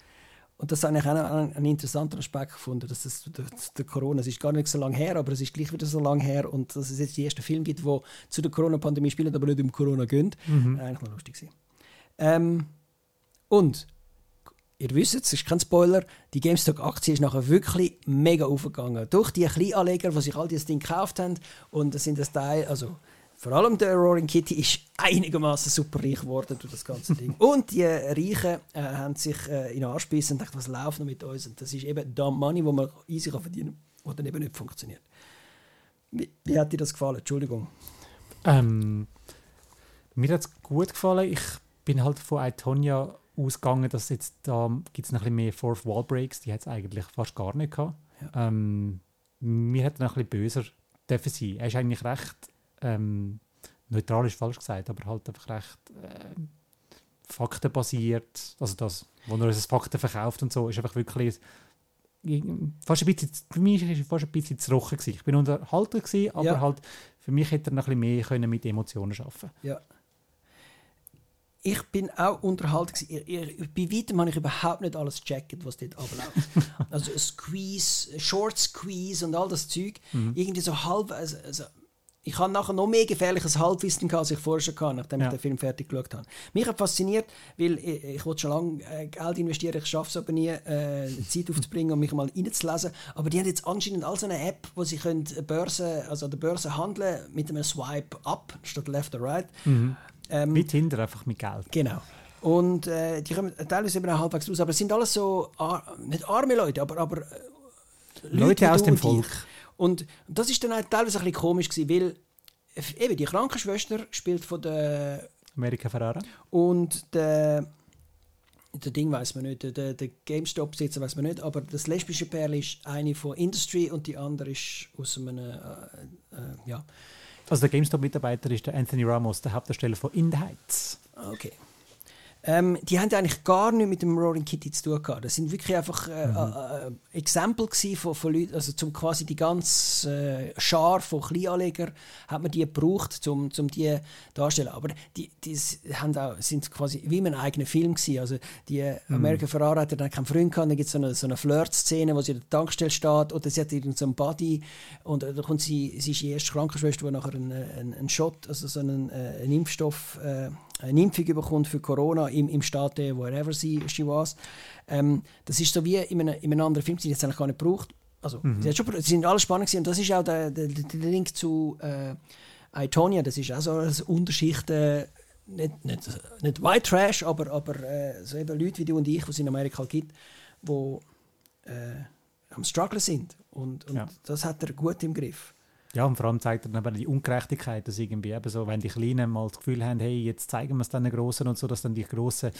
Und das habe ich auch einen, einen interessanten Aspekt gefunden, dass das der, der Corona, es ist gar nicht so lange her, aber es ist gleich wieder so lange her und dass es jetzt die ersten Film gibt, die zu der Corona-Pandemie spielen, aber nicht um Corona gehen. Mhm. Eigentlich noch lustig ähm, und ihr wisst es, ist kein Spoiler, die GameStop-Aktie ist nachher wirklich mega aufgegangen. Durch die Kleinanleger, die sich all dieses Ding gekauft haben und das sind das Teil, also vor allem der Roaring Kitty ist einigermaßen super reich geworden durch das ganze Ding. [laughs] und die Reichen äh, haben sich äh, in den Arsch gebissen und gedacht, was läuft noch mit uns? Und das ist eben Dumb Money, wo man easy kann verdienen kann, was dann eben nicht funktioniert. Wie, wie hat dir das gefallen? Entschuldigung. Ähm, mir hat es gut gefallen. Ich bin halt von Itonia ausgegangen, dass jetzt da gibt es noch ein bisschen mehr Fourth Wall Breaks, die hat es eigentlich fast gar nicht gehabt. Ja. Ähm, mir hat noch ein bisschen böser dürfen sein. Er ist eigentlich recht ähm, neutral ist falsch gesagt, aber halt einfach recht äh, faktenbasiert. Also das, wo er uns Fakten verkauft und so, ist einfach wirklich fast ein bisschen, für mich war es fast ein bisschen zu rochen. Ich bin unterhalten, gewesen, aber ja. halt für mich hätte er noch ein bisschen mehr können mit Emotionen arbeiten Ja. Ich bin auch unterhalten. Gewesen. Bei weitem habe ich überhaupt nicht alles gecheckt, was dort abläuft. [laughs] also Squeeze, Short Squeeze und all das Zeug. Mhm. Irgendwie so halb. Also, also ich habe nachher noch mehr gefährliches Halbwissen, als ich vorher schon hatte, nachdem ja. ich den Film fertig geschaut habe. Mich hat fasziniert, weil ich, ich wollte schon lange äh, Geld investieren, ich schaffe es aber nie, äh, Zeit aufzubringen, um mich mal reinzulesen. Aber die haben jetzt anscheinend all so eine App, wo sie können Börse, also an der Börse handeln mit einem Swipe up statt left or right. Mhm. Ähm, mit hinter einfach mit Geld. Genau. Und äh, die kommen teilweise eben auch halbwegs raus. Aber es sind alles so, nicht arme Leute, aber, aber äh, Leute, Leute aus dem Volk. Und das ist dann auch teilweise ein bisschen komisch gewesen, weil eben die Krankenschwester spielt von der Amerika Ferrara und der der Ding weiß man nicht, der, der GameStop-Besitzer weiß man nicht, aber das lesbische Pärchen ist eine von Industry und die andere ist aus einem, äh, äh, ja. Also der GameStop-Mitarbeiter ist der Anthony Ramos, der Hauptdarsteller von In the Heights. Okay. Ähm, die haben eigentlich gar nichts mit dem Roaring Kitty zu tun gehabt. Das sind wirklich einfach äh, mhm. äh, äh Exempel von, von Leuten, also zum quasi die ganze äh, Schar von Kleinanlegern hat man die gebraucht, um zum die darzustellen. Aber die, die haben auch, sind quasi wie in einem eigenen Film gewesen. Also die mhm. American Ferrari hat dann keinen Freund gehabt, dann gibt es so eine, so eine Flirt-Szene, wo sie in der Tankstelle steht oder sie hat irgendeinen so Buddy und äh, da kommt sie, sie ist die erste Krankenschwester, die nachher einen, einen, einen Shot, also so einen, äh, einen Impfstoff äh, eine Impfung bekommt für Corona im, im Staat, wherever sie she was. Ähm, das ist so wie in einem, in einem anderen Film, die jetzt eigentlich gar nicht gebraucht. Also, mhm. sie, schon, sie sind alle spannend gewesen. und das ist auch der, der, der Link zu äh, Itonia, das ist auch so eine Unterschicht, äh, nicht, nicht, nicht White Trash, aber, aber äh, so eben Leute wie du und ich, die es in Amerika gibt, die äh, am Struggle sind. Und, und ja. das hat er gut im Griff. Ja, und vor allem zeigt er dann die Ungerechtigkeit, dass irgendwie eben so, wenn die Kleinen mal das Gefühl haben, hey, jetzt zeigen wir es dann den Großen und so, dass dann die Großen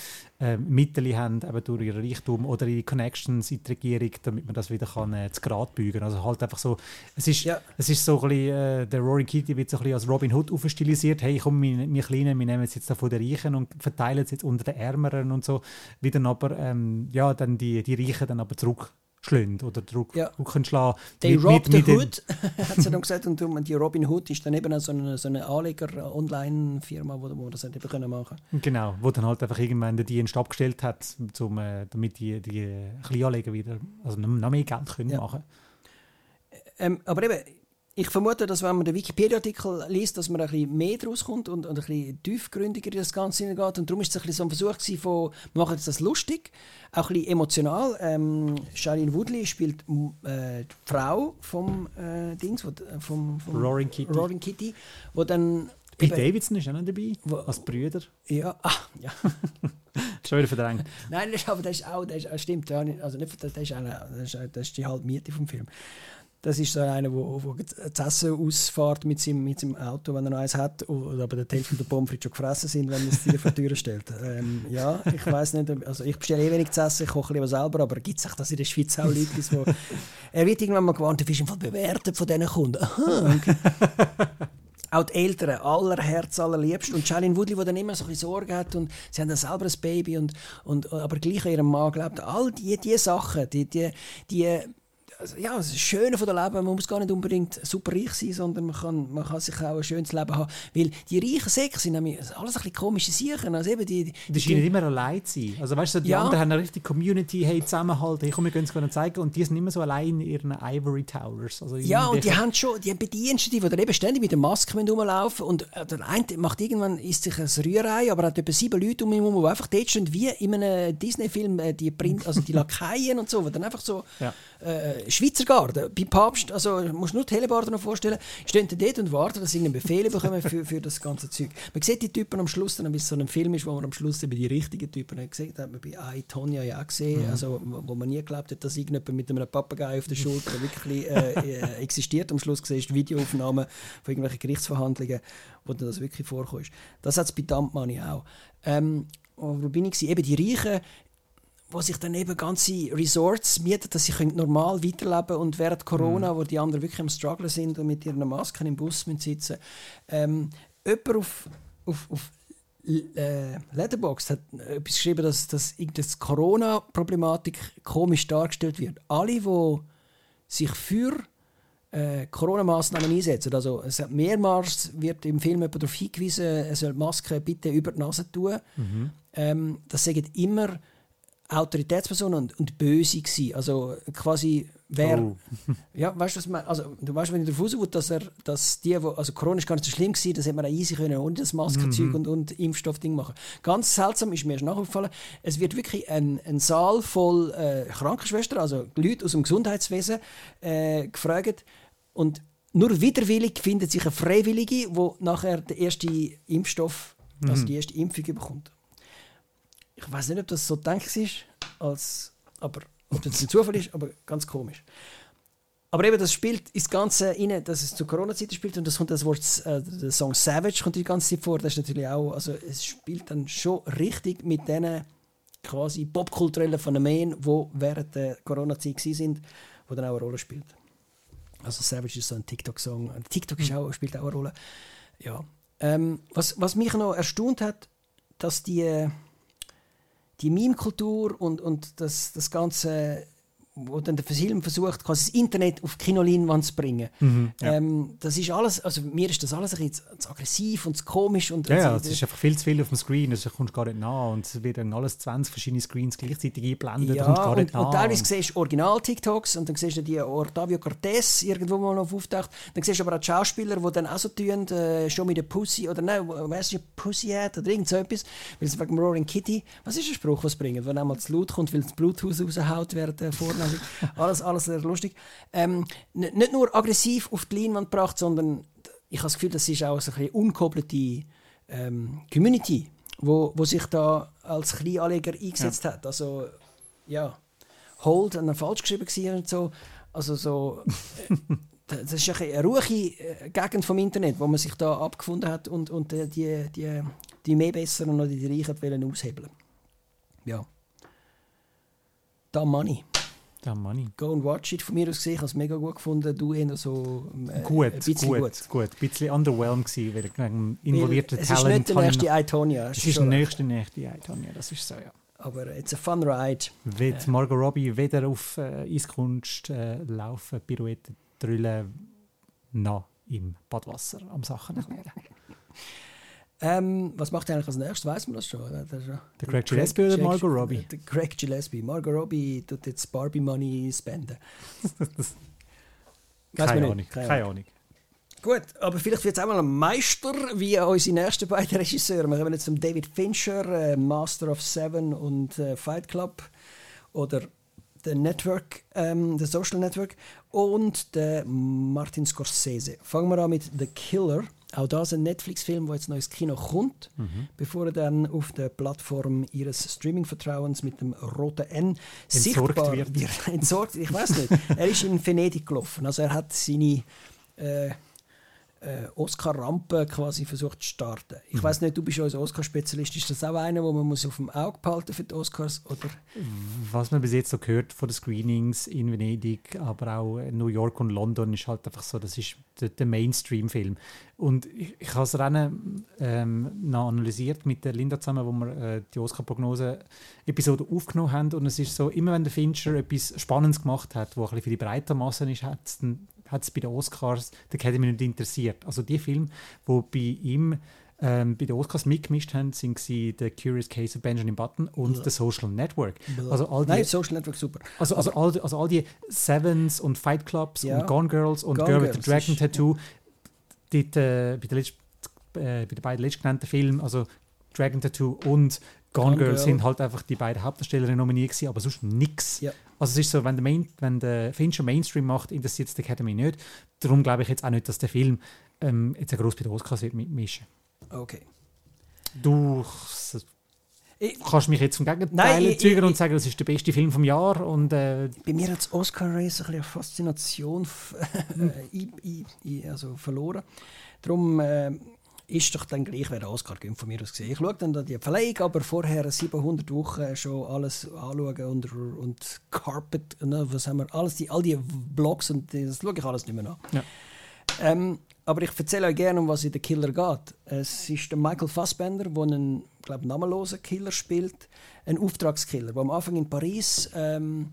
äh, Mittel haben, eben durch ihren Reichtum oder ihre Connections in die Regierung, damit man das wieder kann, äh, zu Grad bügen Also halt einfach so, es ist, ja. es ist so ein bisschen, äh, der Rory Kitty wird so ein bisschen als Robin Hood aufstilisiert, hey, komm, wir, wir Kleinen, wir nehmen es jetzt da von den Reichen und verteilen es jetzt unter den Ärmeren und so, wie dann aber, ähm, ja, dann die, die Reichen dann aber zurück schlagen oder Druck, ja. schlagen. Die mit, Rob mit, the Hood, [laughs] hat sie dann gesagt. Und die Robin Hood ist dann eben so eine, so eine Anleger-Online-Firma, wo, wo das eben können machen Genau, wo dann halt einfach irgendwann den Dienst abgestellt hat, zum, äh, damit die, die Kleinanleger wieder also noch mehr Geld können ja. machen ähm, Aber eben, ich vermute, dass wenn man den Wikipedia-Artikel liest, dass man ein bisschen mehr daraus kommt und, und ein bisschen tiefgründiger in das Ganze hineingeht. Und darum ist es ein bisschen so ein Versuch von, wir machen das lustig, auch ein bisschen emotional. Ähm, Shailene Woodley spielt äh, die Frau vom äh, Dings, wo, äh, vom, vom Roaring Kitty. Roaring Kitty, wo dann Pete Davidson ist auch noch dabei, wo, als Brüder. Ja, ah, ja. [laughs] Schon wieder verdrängt. [laughs] Nein, das, aber das ist auch, das ist, stimmt, also nicht, das ist, eine, das, ist, das ist die halbe Miete vom Film. Das ist so einer, wo, wo Essen ausfährt mit seinem, mit seinem Auto, wenn er noch eins hat, oder aber der Hälfte der Pommes schon gefressen sind, wenn er es dir vor die Tür stellt. Ähm, ja, ich weiß nicht, also ich bestelle eh wenig zu essen, ich koche lieber selber, aber gibt es das in der Schweiz auch Leute, wo... er wird irgendwann mal gewarnt, du bist im bewertet von diesen Kunden. Aha, okay. auch die Eltern, aller Herz, allerliebst. Und Shailene Woodley, die dann immer so ein bisschen Sorge hat und sie haben dann selber ein Baby und, und aber gleich an ihrem Mann glaubt. All diese die Sachen, die, die, die also, ja, das Schöne von der Leben, man muss gar nicht unbedingt super reich sein, sondern man kann, man kann sich auch ein schönes Leben haben. Weil die reichen Säcke sind nämlich alles ein bisschen komische Sachen. Also eben die, die, die scheinen immer allein zu sein. Also weißt du, die ja. anderen haben eine richtige Community, hey, Zusammenhalt, hey, komm, wir können es zeigen und die sind immer so allein in ihren Ivory Towers. Also ja, und die haben schon, die haben Bedienstete, die eben ständig mit der Maske rumlaufen und äh, der eine macht irgendwann, isst sich ein Rührei, aber hat etwa sieben Leute um ihn herum, die einfach dort stehen, wie in einem Disney-Film, äh, die, Print, also die [laughs] Lakaien und so, die dann einfach so ja. Äh, Schweizer Garde, bei Papst, also musst du nur die Hellebarden noch vorstellen, stehen dann dort und warten, dass sie einen Befehl bekommen für, für das ganze Zeug. Man sieht die Typen am Schluss, dann, wie es so ein Film ist, wo man am Schluss eben die richtigen Typen hat gesehen, das hat man bei I, Tonya ja auch gesehen, mhm. also, wo man nie geglaubt hat, dass irgendjemand mit einem Papagei auf der Schulter wirklich äh, äh, existiert. Am Schluss siehst du Videoaufnahmen von irgendwelchen Gerichtsverhandlungen, wo das wirklich vorkommt. Das hat es bei Dump Money auch. Ähm, wo bin ich? Eben die Reichen, wo sich dann eben ganze Resorts mieten, dass sie normal weiterleben und während Corona, mhm. wo die anderen wirklich am Struggle sind und mit ihren Masken im Bus sitzen ähm, jemand auf, auf, auf äh, Letterboxd hat etwas geschrieben, dass, dass die Corona-Problematik komisch dargestellt wird. Alle, die sich für äh, Corona-Massnahmen einsetzen, also es hat mehrmals wird im Film darauf hingewiesen, er soll die Maske bitte über die Nase tun. Mhm. Ähm, das sagen immer Autoritätspersonen und, und böse gewesen. Also quasi wer, oh. [laughs] ja, weißt du, was man, also du weißt, wenn ich darauf rausgehe, dass er, dass die, wo, also Corona ist gar nicht so schlimm gewesen, das hätte man auch easy können, ohne das Maskenzeug mhm. und, und Impfstoffding machen. Ganz seltsam ist mir nachgefallen, es wird wirklich ein, ein Saal voll äh, Krankenschwestern, also Leute aus dem Gesundheitswesen äh, gefragt und nur widerwillig findet sich eine Freiwillige, wo nachher der erste Impfstoff, also mhm. also die erste Impfung bekommt ich weiß nicht, ob das so gedacht ist, als, aber, ob das ein Zufall ist, aber ganz komisch. Aber eben, das spielt ins Ganze rein, dass es zu Corona-Zeiten spielt und das kommt das Wort, äh, der Song Savage kommt die ganze Zeit vor. Das ist natürlich auch, also es spielt dann schon richtig mit diesen quasi popkulturellen Phänomenen, die während der Corona-Zeit sind, wo dann auch eine Rolle spielt. Also Savage ist so ein TikTok-Song. TikTok ist auch, spielt auch eine Rolle. Ja. Ähm, was, was mich noch erstaunt hat, dass die die Meme-Kultur und, und das, das ganze wo dann der Film versucht, quasi das Internet auf Kinoleinwand zu bringen. Mhm, ja. ähm, das ist alles, also mir ist das alles ein bisschen zu, aggressiv und zu komisch. Und, ja, ja, es ist einfach viel zu viel auf dem Screen, also kommst gar nicht nah und es werden alles 20 verschiedene Screens gleichzeitig eingeblendet, ja, gar nicht und, nah. Und teilweise und siehst du Original-TikToks und dann siehst du die Octavio Cortez irgendwo mal noch auftaucht, dann siehst du aber auch die Schauspieler, die dann auch so tun, äh, schon mit der Pussy oder nein, weißt du, Pussy hat oder irgend so etwas, weil es wegen Roaring Kitty, was ist der Spruch, was bringen, wenn einmal zu laut kommt, weil das Bluetooth raushaut während der Vorname also alles, alles sehr lustig. Ähm, nicht nur aggressiv auf die Leinwand gebracht, sondern ich habe das Gefühl, das ist auch so eine unkoppelte ähm, Community, wo, wo sich da als Kleinanleger eingesetzt ja. hat. Also ja, Hold dann falsch geschrieben und so. Also so, äh, [laughs] das ist eine ruhige äh, Gegend vom Internet, wo man sich da abgefunden hat und, und äh, die, die, die mehr Besseren oder die Reichen wollen aushebeln. Ja. Da Money. Ja, Money. Go and Watch It von mir aus gesehen. Ich habe es mega gut gefunden. Du eher so äh, gut, ein bisschen gut, gut. gut. Ein bisschen underwhelmed gewesen, weil wegen involvierten Talent. Es ist nicht der nächste iTonia. Es ist der nächste, nächste iTonia, das ist so, ja. Aber it's a fun ride. Wird äh. Margot Robbie weder auf äh, Eiskunst äh, laufen, Pirouetten, Drüllen, noch im Badwasser am Sachen erklären. [laughs] Ähm, was macht er eigentlich als nächstes? Weiß man das schon? Der, der, der Craig Gillespie oder Margot Robbie? Der Craig Gillespie. Margot Robbie tut jetzt Barbie Money spenden. [laughs] keine, Ahnung, keine, keine Ahnung. Gut, aber vielleicht wird es auch mal ein Meister wie unsere nächsten beiden Regisseure. Wir kommen jetzt zum David Fincher, äh, Master of Seven und äh, Fight Club oder The Network, ähm, The Social Network und der Martin Scorsese. Fangen wir an mit The Killer. Auch das ein Netflix-Film, der jetzt noch ins Kino kommt, mhm. bevor er dann auf der Plattform ihres Streaming-Vertrauens mit dem roten N entsorgt wird. wird. [laughs] entsorgt, ich weiß nicht. er ist in Venedig gelaufen, also er hat seine äh, äh, Oscar-Rampe quasi versucht zu starten. Ich Mhm. weiß nicht, du bist unser Oscar-Spezialist. Ist das auch einer, wo man muss auf dem Auge behalten für die Oscars? Oder? Was man bis jetzt so gehört von den Screenings in Venedig, aber auch in New York und London, ist halt einfach so, das ist der, der Mainstream-Film. Und ich, ich habe das Rennen ähm, noch analysiert mit der Linda zusammen, wo wir äh, die Oscar-Prognose-Episode aufgenommen haben. Und es ist so, immer wenn der Fincher etwas Spannendes gemacht hat, wo ein bisschen für die breite Masse ist, hat es dann hat es bei den Oscars die Academy nicht interessiert. Also die Filme, die bei ihm ähm, bei den Oscars mitgemischt haben, sind sie The Curious Case of Benjamin Button und Ja. The Social Network. Also all die, Nein, Social Network super. also, also, all, die- also all die Sevens und Fight Clubs Ja. und Gone Girls und Gone Girl with the Dragon ist- Tattoo, dort, äh, bei, der letzt, äh, bei den beiden letztgenannten Filmen, also Dragon Tattoo und Gone, Gone Girl, sind halt einfach die beiden Hauptdarstellerinnen nominiert gewesen, aber sonst nichts. Ja. Also es ist so, wenn der, Main, wenn der Fincher Mainstream macht, interessiert es die Academy nicht. Darum glaube ich jetzt auch nicht, dass der Film ähm, jetzt ein groß bei den Oscars wird mitmischen. Okay. Du Ich, kannst mich jetzt vom Gegenteil ich- und sagen, das ist der beste Film vom Jahr und äh, bei mir hat das Oscar Race ein bisschen eine Faszination [laughs] i- also verloren. Darum äh, ist doch dann gleich, wer den Oscar gönnt, von mir aus gesehen. Ich schaue dann da die Verleihung, aber vorher 700 Wochen schon alles anschauen und, und Carpet, ne, was haben wir, alles die, all die Blogs und das schaue ich alles nicht mehr an. Ja. Ähm, aber ich erzähle euch gerne, um was in der Killer geht. Es ist der Michael Fassbender, der einen glaub, namenlosen Killer spielt, ein Auftragskiller, der am Anfang in Paris ähm,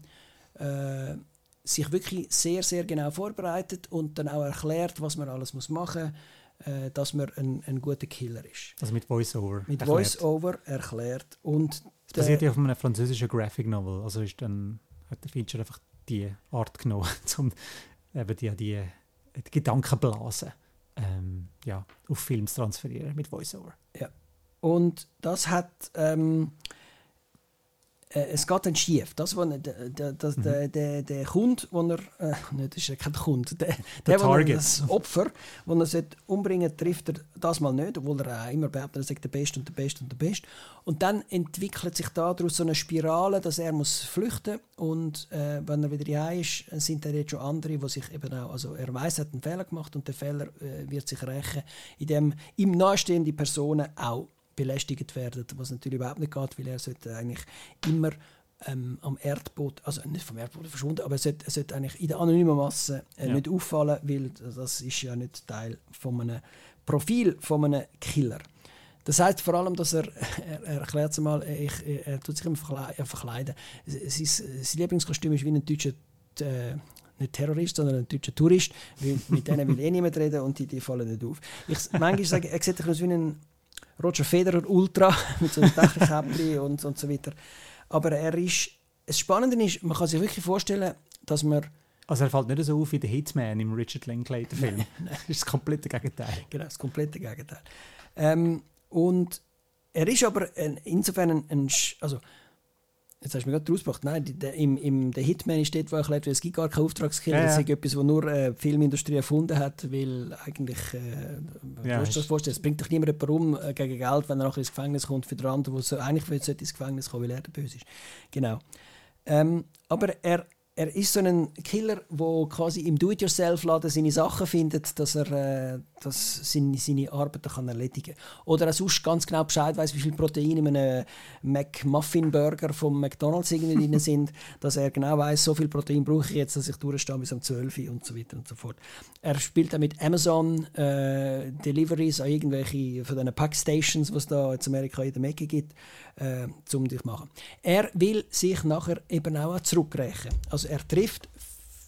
äh, sich wirklich sehr, sehr genau vorbereitet und dann auch erklärt, was man alles muss machen muss, äh, dass man ein, ein guter Killer ist. also mit Voice-Over. Mit erklärt. Voice-Over erklärt. Und Es basiert ja auf einem französischen Graphic Novel. Also ist dann, hat der Fincher einfach die Art genommen, [laughs] um eben die, die, die Gedankenblasen ähm, ja, auf Film zu transferieren mit Voice-Over. Und das hat. Ähm, äh, es geht dann schief. Das, wo, der, der, Mhm. der, der, der Kunde, wo er, äh, [laughs] nicht, das ist ja kein Kunde, der, der, er Target. das Opfer, das er sollte umbringen trifft er das mal nicht, obwohl er auch immer behauptet, er sei der Beste und der Beste und der Beste. Und dann entwickelt sich daraus so eine Spirale, dass er muss flüchten und äh, wenn er wieder hier ist, sind dann jetzt schon andere, die sich eben auch, also er weiß, er hat einen Fehler gemacht und der Fehler äh, wird sich rächen, indem ihm nahestehende Personen auch belästigt werden, was natürlich überhaupt nicht geht, weil er sollte eigentlich immer ähm, am Erdboden, also nicht vom Erdboden verschwunden, aber er sollte, er sollte eigentlich in der anonymen Masse äh, Ja. nicht auffallen, weil das ist ja nicht Teil von einem Profil von einem Killer. Das heißt vor allem, dass er, er, er erklärt es mal, er, ich, er tut sich immer verkle- er verkleiden. Sein, sein Lieblingskostüm ist wie ein deutscher äh, nicht Terrorist, sondern ein deutscher Tourist, weil mit denen will eh [laughs] niemand reden und die, die fallen nicht auf. Ich, manchmal sage ich, er sieht ein wie ein Roger Federer Ultra [laughs] mit so einem Dächelkäppli und, und so weiter. Aber er ist, das Spannende ist, man kann sich wirklich vorstellen, dass man Also er fällt nicht so auf wie der Hitman im Richard Linklater-Film. Das ist das komplette Gegenteil. Genau, das komplette Gegenteil. Ähm, und er ist aber insofern ein, ein also jetzt hast du mir gerade rausgebracht, nein, der, im, im, der Hitman ist dort, wo erklärt wird, es gibt gar keinen Auftragskiller, Ja, das ja. ist etwas, was nur äh, die Filmindustrie erfunden hat, weil eigentlich, äh, Ja, das vorstellen, es bringt doch niemand jemand um äh, gegen Geld, wenn er nachher ins Gefängnis kommt für den anderen, der so, eigentlich sollte ins Gefängnis kommen, weil er der Böse ist. Genau. Ähm, aber er, er ist so ein Killer, der quasi im Do-it-yourself-Laden seine Sachen findet, dass er äh, dass seine, seine Arbeiten kann erledigen kann. Oder er sonst ganz genau Bescheid weiß, wie viel Protein in einem McMuffin-Burger vom McDonalds drin [laughs] sind, dass er genau weiß, so viel Protein brauche ich jetzt, dass ich durchstehe bis um 12 Uhr und so weiter und so fort. Er spielt auch mit Amazon äh, Deliveries an irgendwelche von diesen Packstations, die es da in Amerika in der Mecke gibt, äh, zum dich machen. Er will sich nachher eben auch zurückrächen. Also er trifft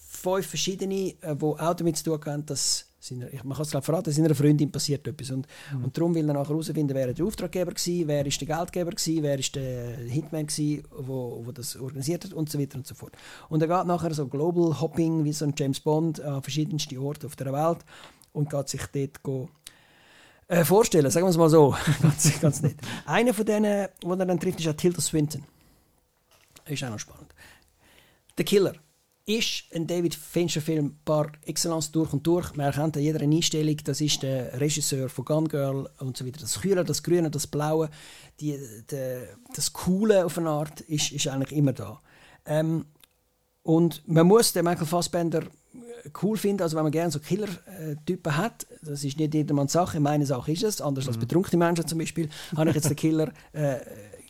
fünf verschiedene, äh, die auch damit zu tun haben, dass seiner, ich, man kann es glaube verraten, seiner Freundin passiert etwas. Und, und darum will er nachher herausfinden, wer der Auftraggeber war, wer ist der Geldgeber war, wer ist der Hitman war, wo, wo das organisiert hat und so weiter und so fort. Und er geht nachher so Global Hopping wie so ein James Bond an verschiedenste Orte auf der Welt und geht sich dort go, äh, vorstellen, sagen wir es mal so, [laughs] ganz, ganz nett. Einer von denen, die er dann trifft, ist auch Tilda Swinton. Ist auch noch spannend. Der Killer ist ein David Fincher-Film par excellence durch und durch. Man erkennt an jeder Einstellung, das ist der Regisseur von Gun Girl und so weiter. Das Kühle, das Grüne, das Blaue, die, die, das Coole auf eine Art ist, ist eigentlich immer da. Ähm, und man muss den Michael Fassbender cool finde, also wenn man gerne so Killer-Typen hat, das ist nicht jedermanns Sache, meine Sache ist es, anders als betrunkene Menschen zum Beispiel, habe ich jetzt den Killer äh,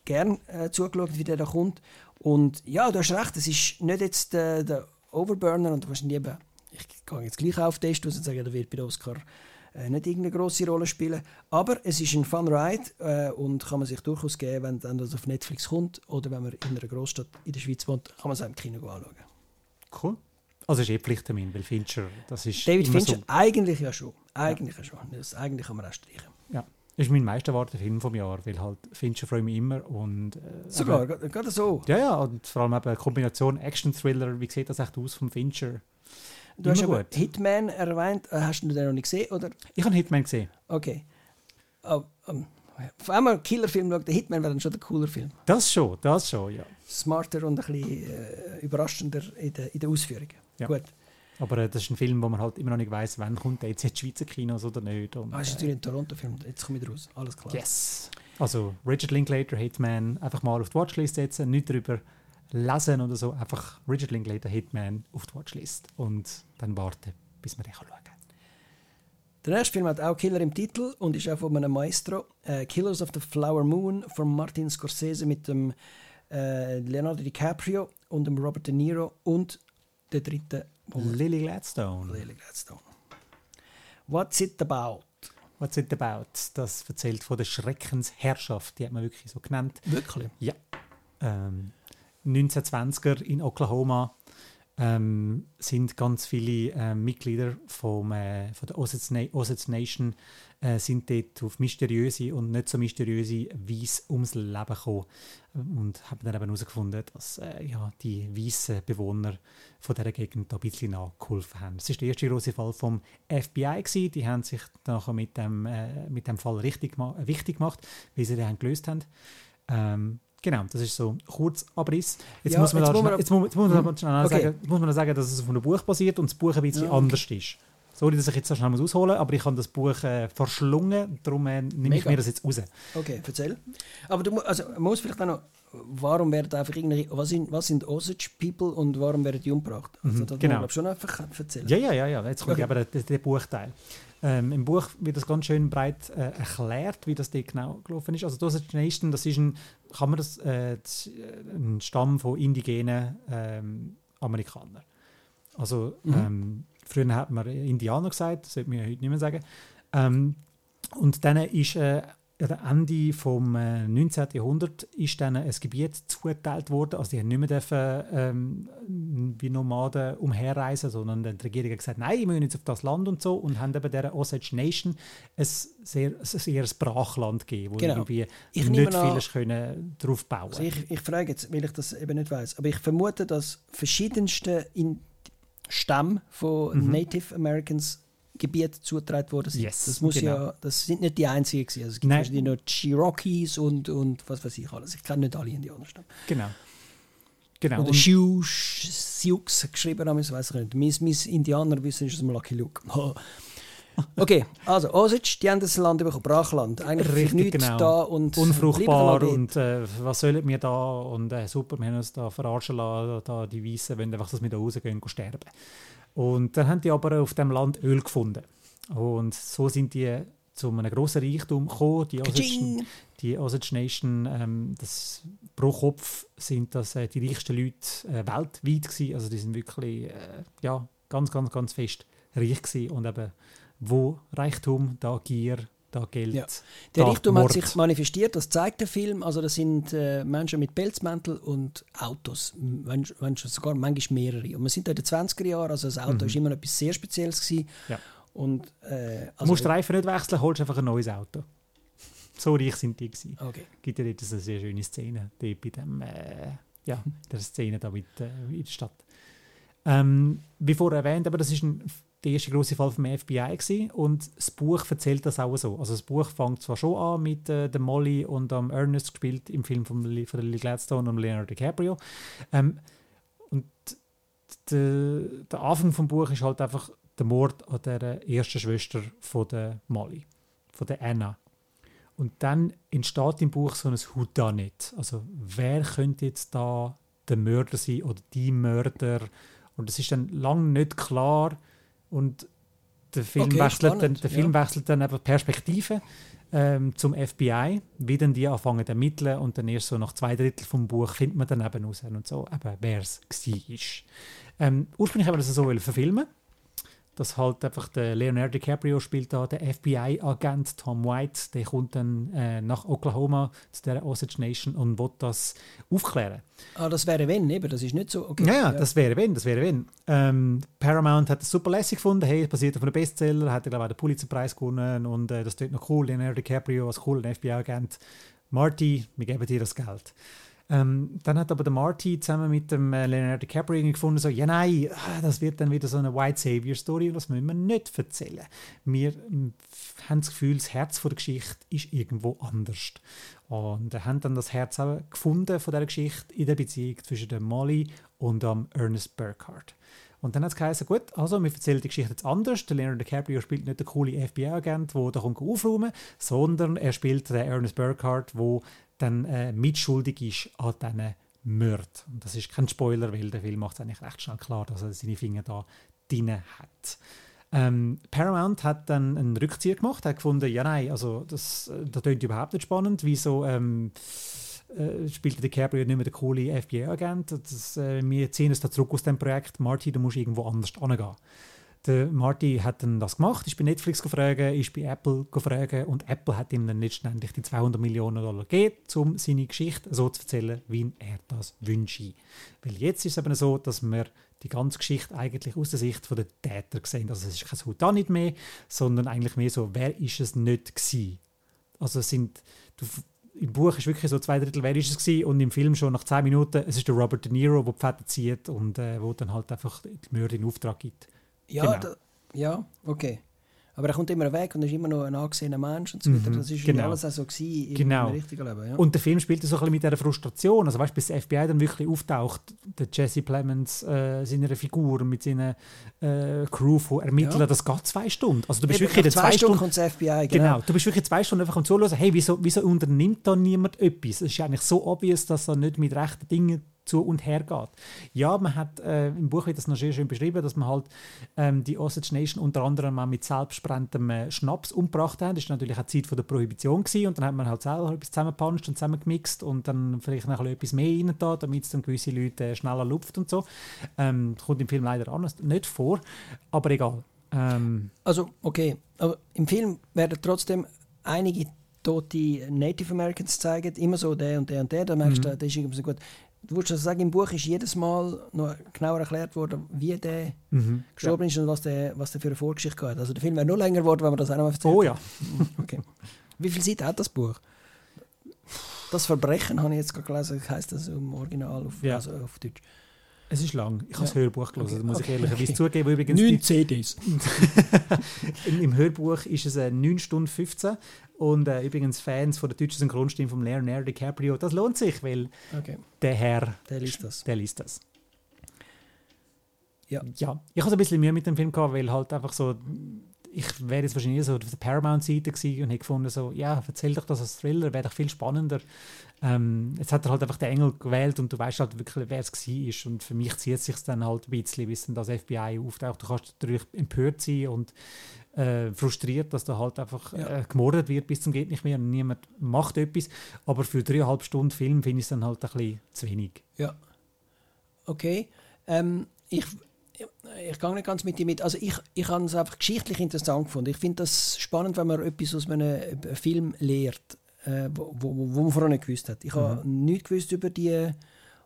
gern äh, zugeschaut, wie der da kommt. Und ja, du hast recht, es ist nicht jetzt der, der Overburner und wahrscheinlich eben, ich gehe jetzt gleich auf den Test und sage, der wird bei Oscar äh, nicht irgendeine große Rolle spielen. Aber es ist ein Fun Ride äh, und kann man sich durchaus geben, wenn dann das auf Netflix kommt oder wenn man in einer Großstadt in der Schweiz wohnt, kann man es auch im Kino anschauen. Cool. Also ist eh Pflichttermin, weil Fincher, das ist David Fincher, so, eigentlich ja schon. Eigentlich ja, schon. Das, eigentlich kann man auch streichen. ja, ist mein meist erwarteter Film vom Jahr, weil halt Fincher freue mich immer und äh, Sogar, gerade so. ja, ja, und vor allem eben eine Kombination Action-Thriller, wie sieht das echt aus vom Fincher? Du hast immer aber gut. Hitman erwähnt. Äh, Hast du den noch nicht gesehen? Oder? Ich habe Hitman gesehen. Okay. Oh, um, auf einmal einen Killerfilm schaut, der Hitman wäre dann schon der cooler Film. Das schon, das schon, ja. Smarter und ein bisschen äh, überraschender in der, in der Ausführung. Ja. Gut. Aber äh, das ist ein Film, wo man halt immer noch nicht weiß, wann kommt der jetzt in die Schweizer Kinos oder nicht. Und, Ah, das ist äh, natürlich ein Toronto-Film. Jetzt komme ich raus. Alles klar. Yes. Also Richard Linklater, Hitman, einfach mal auf die Watchlist setzen, nicht darüber lesen oder so, einfach Richard Linklater, Hitman auf die Watchlist und dann warten, bis man den kann schauen kann. Der nächste Film hat auch Killer im Titel und ist auch von einem Maestro. Äh, Killers of the Flower Moon von Martin Scorsese mit dem äh, Leonardo DiCaprio und dem Robert De Niro und der dritte wir- Lily Gladstone. Lily Gladstone. What's it about? What's it about? Das erzählt von der Schreckensherrschaft, die hat man wirklich so genannt. Wirklich? Ja. Ähm, 1920er in Oklahoma ähm, sind ganz viele äh, Mitglieder vom, äh, von der Osage, Na Nation äh, sind dort auf mysteriöse und nicht so mysteriöse Weise ums Leben gekommen und haben dann eben herausgefunden, dass äh, ja, die weißen Bewohner von dieser Gegend da ein bisschen nachgeholfen haben. Das ist der erste große Fall vom FBI gewesen. Die haben sich nachher mit dem, äh, mit dem Fall richtig äh, wichtig gemacht, wie sie den gelöst haben. Ähm, genau, das ist so ein Kurzabriss. Jetzt Ja, muss man, jetzt da muss schnell- man- jetzt muss, jetzt muss man aber schnell Okay. sagen, jetzt muss man sagen, dass es auf einem Buch basiert und das Buch ein bisschen Ja, okay. anders ist. Sorry, dass ich jetzt so schnell ausholen muss, aber ich habe das Buch äh, verschlungen, darum äh, nehme ich Mega. mir das jetzt raus. Okay, erzähl. Aber du also, man muss vielleicht auch noch, warum werden einfach irgendwelche, was sind, was sind Osage People und warum werden die umgebracht? Also, Mhm, das genau. muss man schon einfach erzählen. Ja, ja, ja, ja. jetzt kommt Okay. aber der, der Buchteil. Ähm, Im Buch wird das ganz schön breit äh, erklärt, wie das dort genau gelaufen ist. Also das Nation, das ist ein, kann man das, äh, äh, ein Stamm von indigenen ähm, Amerikanern. Also Mhm. ähm, früher hat man Indianer gesagt, das sollte man ja heute nicht mehr sagen. Ähm, und dann ist äh, am Ende vom äh, 19. Jahrhundert ist dann ein Gebiet zugeteilt worden. Also die haben nicht mehr dürfen, ähm, wie Nomaden umherreisen, sondern die Regierung hat gesagt, nein, wir müssen jetzt auf das Land und so und haben eben der Osage Nation ein sehr, sehr Brachland gegeben, wo Genau. irgendwie Ich nicht an- vieles können drauf bauen. Also ich, ich frage jetzt, weil ich das eben nicht weiß, aber ich vermute, dass verschiedenste in Stämme von Mhm. Native Americans Gebiet zugetragen worden sind. Yes, das muss genau. ja, das sind nicht die einzigen gewesen. Also es gibt Nein. wahrscheinlich noch Cherokees und, und was weiß ich alles. Ich kenne nicht alle Indianerstämme. Genau. Genau. Oder Sioux, Sioux geschrieben haben, das weiß ich nicht. Mein, mein Indianer wissen ist aus dem Lucky Luke. [laughs] okay, also Osage, die haben das Land bekommen, Brachland. Eigentlich Richtig, nichts genau. da und unfruchtbar und äh, was sollen wir da und äh, super, wir haben uns da verarschen lassen, da die Weißen wollen einfach, dass wir da rausgehen und sterben. Und dann haben die aber auf dem Land Öl gefunden und so sind die zu einem grossen Reichtum gekommen. Die Osage, die Osage Nation, ähm, das pro Kopf sind das äh, die reichsten Leute äh, weltweit gewesen. Also die sind wirklich äh, ja, ganz, ganz, ganz fest reich gewesen. und eben wo Reichtum, da Gier, da Geld, Ja. Der da Reichtum hat sich manifestiert, das zeigt der Film. Also das sind äh, Menschen mit Pelzmäntel und Autos. M- Wenn, wenn schon sogar manchmal mehrere. Und wir sind da in den 20er Jahren, also das Auto Mhm. ist immer etwas sehr Spezielles gewesen. Ja. Und, äh, Du also, musst die Reifen nicht wechseln, holst einfach ein neues Auto. So reich sind die gewesen. Okay. Gibt ja dort eine sehr schöne Szene, dort bei dem, äh, ja, der Szene da mit, äh, in der Stadt. Ähm, wie vorher erwähnt, aber das ist ein, der erste große Fall vom FBI gewesen, und das Buch erzählt das auch so. Also das Buch fängt zwar schon an mit äh, der Molly und am Ernest gespielt im Film von, von Lily Gladstone und Leonardo DiCaprio. Ähm, und der, Anfang vom Buch ist halt einfach der Mord an der ersten Schwester von der Molly, von der Anna. Und dann entsteht im Buch so ein Whodunit. Also wer könnte jetzt da der Mörder sein oder die Mörder Und es ist dann lange nicht klar und der Film, Okay, wechselt, dann, der Film ja. wechselt dann einfach Perspektive ähm, zum FBI, wie dann die anfangen zu ermitteln und dann erst so nach zwei Drittel vom Buch findet man dann eben raus und so, eben, wer es war. Ähm, ursprünglich haben wir das so verfilmen dass halt einfach der Leonardo DiCaprio spielt da der FBI-Agent Tom White, der kommt dann äh, nach Oklahoma zu der Osage Nation und will das aufklären. Ah, das wäre wenn, eben, das ist nicht so. Okay. Ja, ja, das wäre wenn, das wäre wenn. Ähm, Paramount hat es super lässig gefunden, hey, es basiert auf einem Bestseller, hat er glaube ich den Pulitzerpreis gewonnen und äh, das tut noch cool, Leonardo DiCaprio als cooler FBI-Agent. Marty, wir geben dir das Geld. Ähm, dann hat aber der Marty zusammen mit dem äh, Leonardo DiCaprio gefunden, so, ja nein, ah, das wird dann wieder so eine White Savior Story, das müssen wir nicht erzählen. Wir ähm, haben das Gefühl, das Herz der Geschichte ist irgendwo anders. Und haben dann das Herz gefunden von dieser Geschichte in der Beziehung zwischen der Molly und dem Ernest Burkhardt. Und dann hat es geheißen, gut, also wir erzählen die Geschichte jetzt anders. Der Leonardo DiCaprio spielt nicht den coolen FBI-Agent, der da kommt sondern er spielt den Ernest Burkhardt, der dann äh, mitschuldig ist an diesen Mord. Und das ist kein Spoiler, weil der Film macht es eigentlich recht schnell klar, dass er seine Finger da drin hat. Ähm, Paramount hat dann einen Rückzieher gemacht, hat gefunden, ja nein, also das, äh, das klingt überhaupt nicht spannend, wieso ähm, äh, spielt der DiCaprio nicht mehr der coole FBI-Agent, äh, wir ziehen uns da zurück aus dem Projekt, Marty, du musst irgendwo anders hingehen. Der Marty hat dann das gemacht, ist bei Netflix gefragt, ist bei Apple gefragt und Apple hat ihm dann letztendlich die 200 Millionen Dollar gegeben, um seine Geschichte so zu erzählen, wie er das wünsche. Weil jetzt ist es eben so, dass wir die ganze Geschichte eigentlich aus der Sicht der Täter sehen. Also es ist kein Hut nicht mehr, sondern eigentlich mehr so, wer ist es nicht gewesen? Also es sind, du, im Buch ist wirklich so zwei Drittel, wer ist es gewesen und im Film schon nach zehn Minuten, es ist der Robert De Niro, der die Fäden zieht und äh, wo dann halt einfach die Mörder in Auftrag gibt. Ja, Genau. da, ja, okay. Aber er kommt immer weg und ist immer noch ein angesehener Mensch und so weiter. Mhm, Das ist genau. alles auch so gewesen im Genau. richtigen Leben. Ja. Und der Film spielt so ein bisschen mit dieser Frustration. Also weißt du, bis das FBI dann wirklich auftaucht, der Jesse Plemons, äh, seiner Figur mit seiner äh, Crew von Ermittlern, Ja. das geht zwei Stunden. Also du bist Eben, wirklich den zwei Stunden... kommt das FBI, Genau. genau. du bist wirklich zwei Stunden einfach am Zuhören, hey, wieso, wieso unternimmt da niemand etwas? Es ist ja eigentlich so obvious, dass er nicht mit rechten Dingen zu und her geht. Ja, man hat äh, im Buch wird das noch sehr schön beschrieben, dass man halt ähm, die Osage Nation unter anderem auch mit selbstbrenntem äh, Schnaps umgebracht hat. Das war natürlich auch die Zeit von der Prohibition gewesen, und dann hat man halt selber etwas zusammengepanscht und zusammengemixt und dann vielleicht noch etwas mehr rein da, damit es dann gewisse Leute äh, schneller lupft und so. Ähm, kommt im Film leider anders nicht vor, aber egal. Ähm, Also, okay. Aber im Film werden trotzdem einige tote Native Americans zeigen. Immer so der und der und der. Da merkst Mhm. du, das ist irgendwie so gut. Du würdest also sagen, im Buch ist jedes Mal noch genauer erklärt worden, wie der mhm. gestorben ist und was der, was der für eine Vorgeschichte hat. Also der Film wäre noch länger geworden, wenn man das auch noch erzählt Oh ja. [laughs] Okay. Wie viel Seiten hat das Buch? Das Verbrechen habe ich jetzt gerade gelesen, heißt das im Original auf, Ja. also auf Deutsch. Es ist lang. Ich habe das Ja. Hörbuch gelesen, Okay, muss ich ehrlicherweise okay. zugeben. Übrigens, die, CDs. [laughs] im, im Hörbuch ist es äh, 9 Stunden 15 und äh, übrigens Fans von der deutschen Synchronstimme von Leonardo DiCaprio, das lohnt sich, weil Okay, der Herr, der liest das. der liest das. Ja. ja. Ich hatte ein bisschen Mühe mit dem Film, gehabt, weil halt einfach so, ich wäre jetzt wahrscheinlich so auf der Paramount-Seite gewesen und hätte gefunden, so, ja, erzähl doch das als Thriller, wäre doch viel spannender. Ähm, jetzt hat er halt einfach den Engel gewählt und du weißt halt wirklich, wer es war. Und für mich zieht es sich dann halt ein bisschen, bis dann das FBI auftaucht. Du kannst natürlich empört sein und äh, frustriert, dass da halt einfach Ja. äh, gemordet wird bis zum geht nicht mehr und niemand macht etwas. Aber für dreieinhalb Stunden Film finde ich es dann halt ein bisschen zu wenig. Ja. Okay. Ähm, ich, ich gehe nicht ganz mit dir mit. Also ich, ich habe es einfach geschichtlich interessant gefunden. Ich finde das spannend, wenn man etwas aus einem Film lehrt, äh, wo, wo, wo man vorher nicht gewusst hat. Ich habe nichts gewusst über die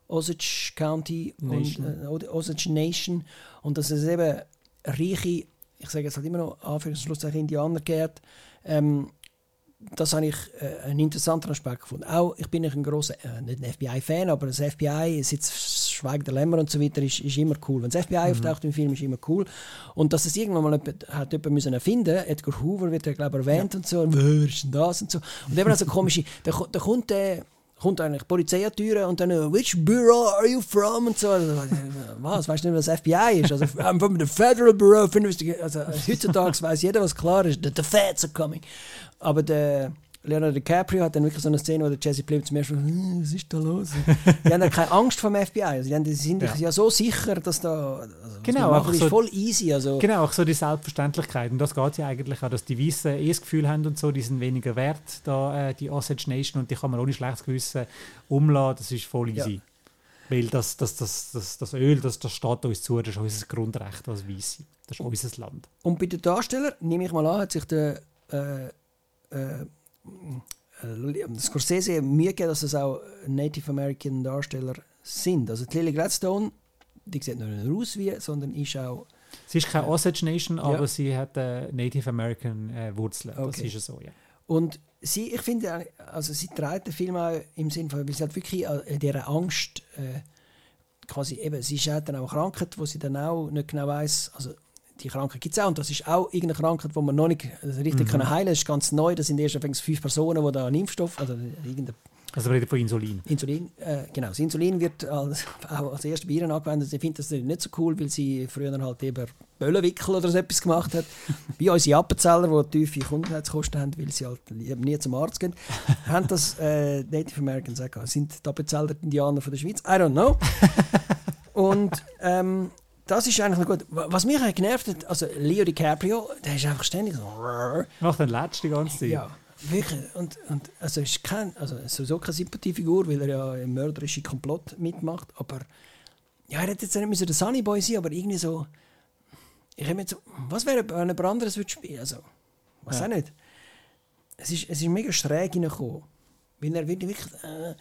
Osage County Nation. und äh, Osage Nation und dass es eben reiche, ich sage jetzt halt immer noch Anführungs- und Schlusszeichen Indianer gärt. Ähm, das habe ich äh, einen interessanten Aspekt gefunden. Auch, ich bin nicht ein grosser, äh, nicht ein FBI-Fan, aber das FBI, sitzt Schweig der Lämmer und so weiter, ist, ist immer cool. Wenn das FBI auftaucht im Film, ist immer cool. Und dass es irgendwann mal jemand, hat jemand müssen erfinden Edgar Hoover wird ja, glaube ich, erwähnt und so, und wer ist denn das und so. Und eben also komische, da, da kommt der, kommt eigentlich die Polizei an die Tür und dann, äh, which bureau are you from? Und so. Also, äh, was, weißt du nicht, was das FBI ist? Also, I'm from the Federal Bureau of Investigation. Also, heutzutage weiß jeder, was klar ist. The, the feds are coming. Aber der, Leonardo DiCaprio hat dann wirklich so eine Szene, wo der Jesse Plemons zum ersten Mal, hm, was ist da los? die haben ja keine Angst vor dem FBI. Also die, haben, die sind ja. ja so sicher, dass da. Also, genau, einfach ist so, voll easy. Also. Genau, auch so die Selbstverständlichkeit. Und das geht ja eigentlich auch, dass die Weißen eh das Gefühl haben und so, die sind weniger wert, da, äh, die Osage Nation, und die kann man ohne schlechtes Gewissen umladen. Das ist voll easy. Ja. Weil das, das, das, das, das Öl, das, das steht uns zu, das ist unser Grundrecht als Weiße. Das ist unser Land. Und bei den Darstellern, nehme ich mal an, hat sich der. Äh, äh, Scorsese Mühe gegeben, dass es auch Native American Darsteller sind. Also Lily Gladstone, die sieht nicht nur aus wie, sondern ist auch... Sie ist keine Osage Nation, ja. aber sie hat äh, Native American äh, Wurzeln. Okay. Das ist so, ja. Und sie, ich finde, also sie trägt den Film auch im Sinne von, weil sie hat wirklich in dieser Angst äh, quasi eben, sie ist dann auch Krankheit, wo sie dann auch nicht genau weiß, also die Krankheit gibt es auch. Und das ist auch irgendeine Krankheit, die man noch nicht richtig mhm. können heilen kann. Das ist ganz neu. Das sind erst fünf Personen, die da einen Impfstoff, also irgendeine also wir reden von Insulin. Insulin, äh, genau. Das Insulin wird als, [laughs] auch als erstes bei ihnen angewendet. Sie finden das nicht so cool, weil sie früher halt eben Böllenwickel oder so etwas gemacht hat. [laughs] Wie unsere Appenzeller, die tiefe Gesundheitskosten haben, weil sie halt nie zum Arzt gehen, haben das äh, Native Americans auch Sind die Appenzeller Indianer von der Schweiz? I don't know. [laughs] Und ähm, das ist eigentlich gut. Was mich genervt hat, also Leo DiCaprio, der ist einfach ständig so. Macht den Letzt die ganze Zeit. Ja, wirklich. Und, und also ist kein, also sowieso keine Sympathiefigur, weil er ja im mörderischen Komplott mitmacht. Aber ja, er hätte jetzt nicht der Sunny Boy sein, aber irgendwie so. Ich habe jetzt so, was wäre, wenn jemand anderes würde spielen? Also, was ja. auch nicht. Es ist, es ist mega schräg reingekommen. Weil er wirklich, äh,